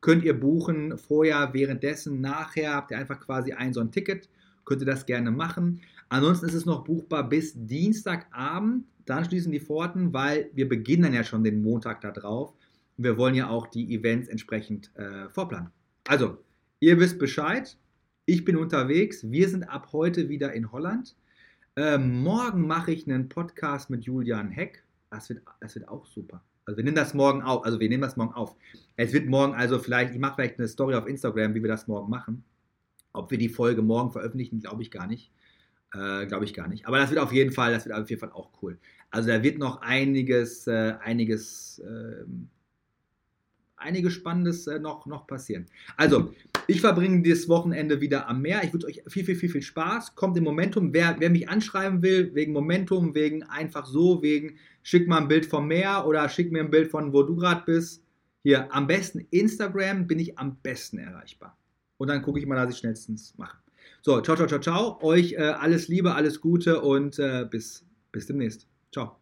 Könnt ihr buchen, vorher, währenddessen, nachher, habt ihr einfach quasi ein so ein Ticket, könnt ihr das gerne machen. Ansonsten ist es noch buchbar bis Dienstagabend, dann schließen die Pforten, weil wir beginnen dann ja schon den Montag da drauf. Und wir wollen ja auch die Events entsprechend äh, vorplanen. Also, ihr wisst Bescheid, ich bin unterwegs. Wir sind ab heute wieder in Holland. Äh, morgen mache ich einen Podcast mit Julian Heck. Das wird, das wird auch super. Also wir nehmen das morgen auf. Also wir nehmen das morgen auf. Es wird morgen also vielleicht, ich mache vielleicht eine Story auf Instagram, wie wir das morgen machen. Ob wir die Folge morgen veröffentlichen, glaube ich gar nicht. Äh, glaube ich gar nicht. Aber das wird auf jeden Fall, das wird auf jeden Fall auch cool. Also da wird noch einiges, äh, einiges äh, einiges Spannendes äh, noch, noch passieren. Also, ich verbringe dieses Wochenende wieder am Meer. Ich wünsche euch viel, viel, viel, viel Spaß. Kommt im Momentum. Wer, wer mich anschreiben will, wegen Momentum, wegen einfach so, wegen schick mal ein Bild vom Meer oder schick mir ein Bild von, wo du gerade bist. Hier, am besten Instagram bin ich am besten erreichbar. Und dann gucke ich mal, dass ich schnellstens mache. So, ciao, ciao, ciao, ciao. Euch äh, alles Liebe, alles Gute und äh, bis, bis demnächst. Ciao.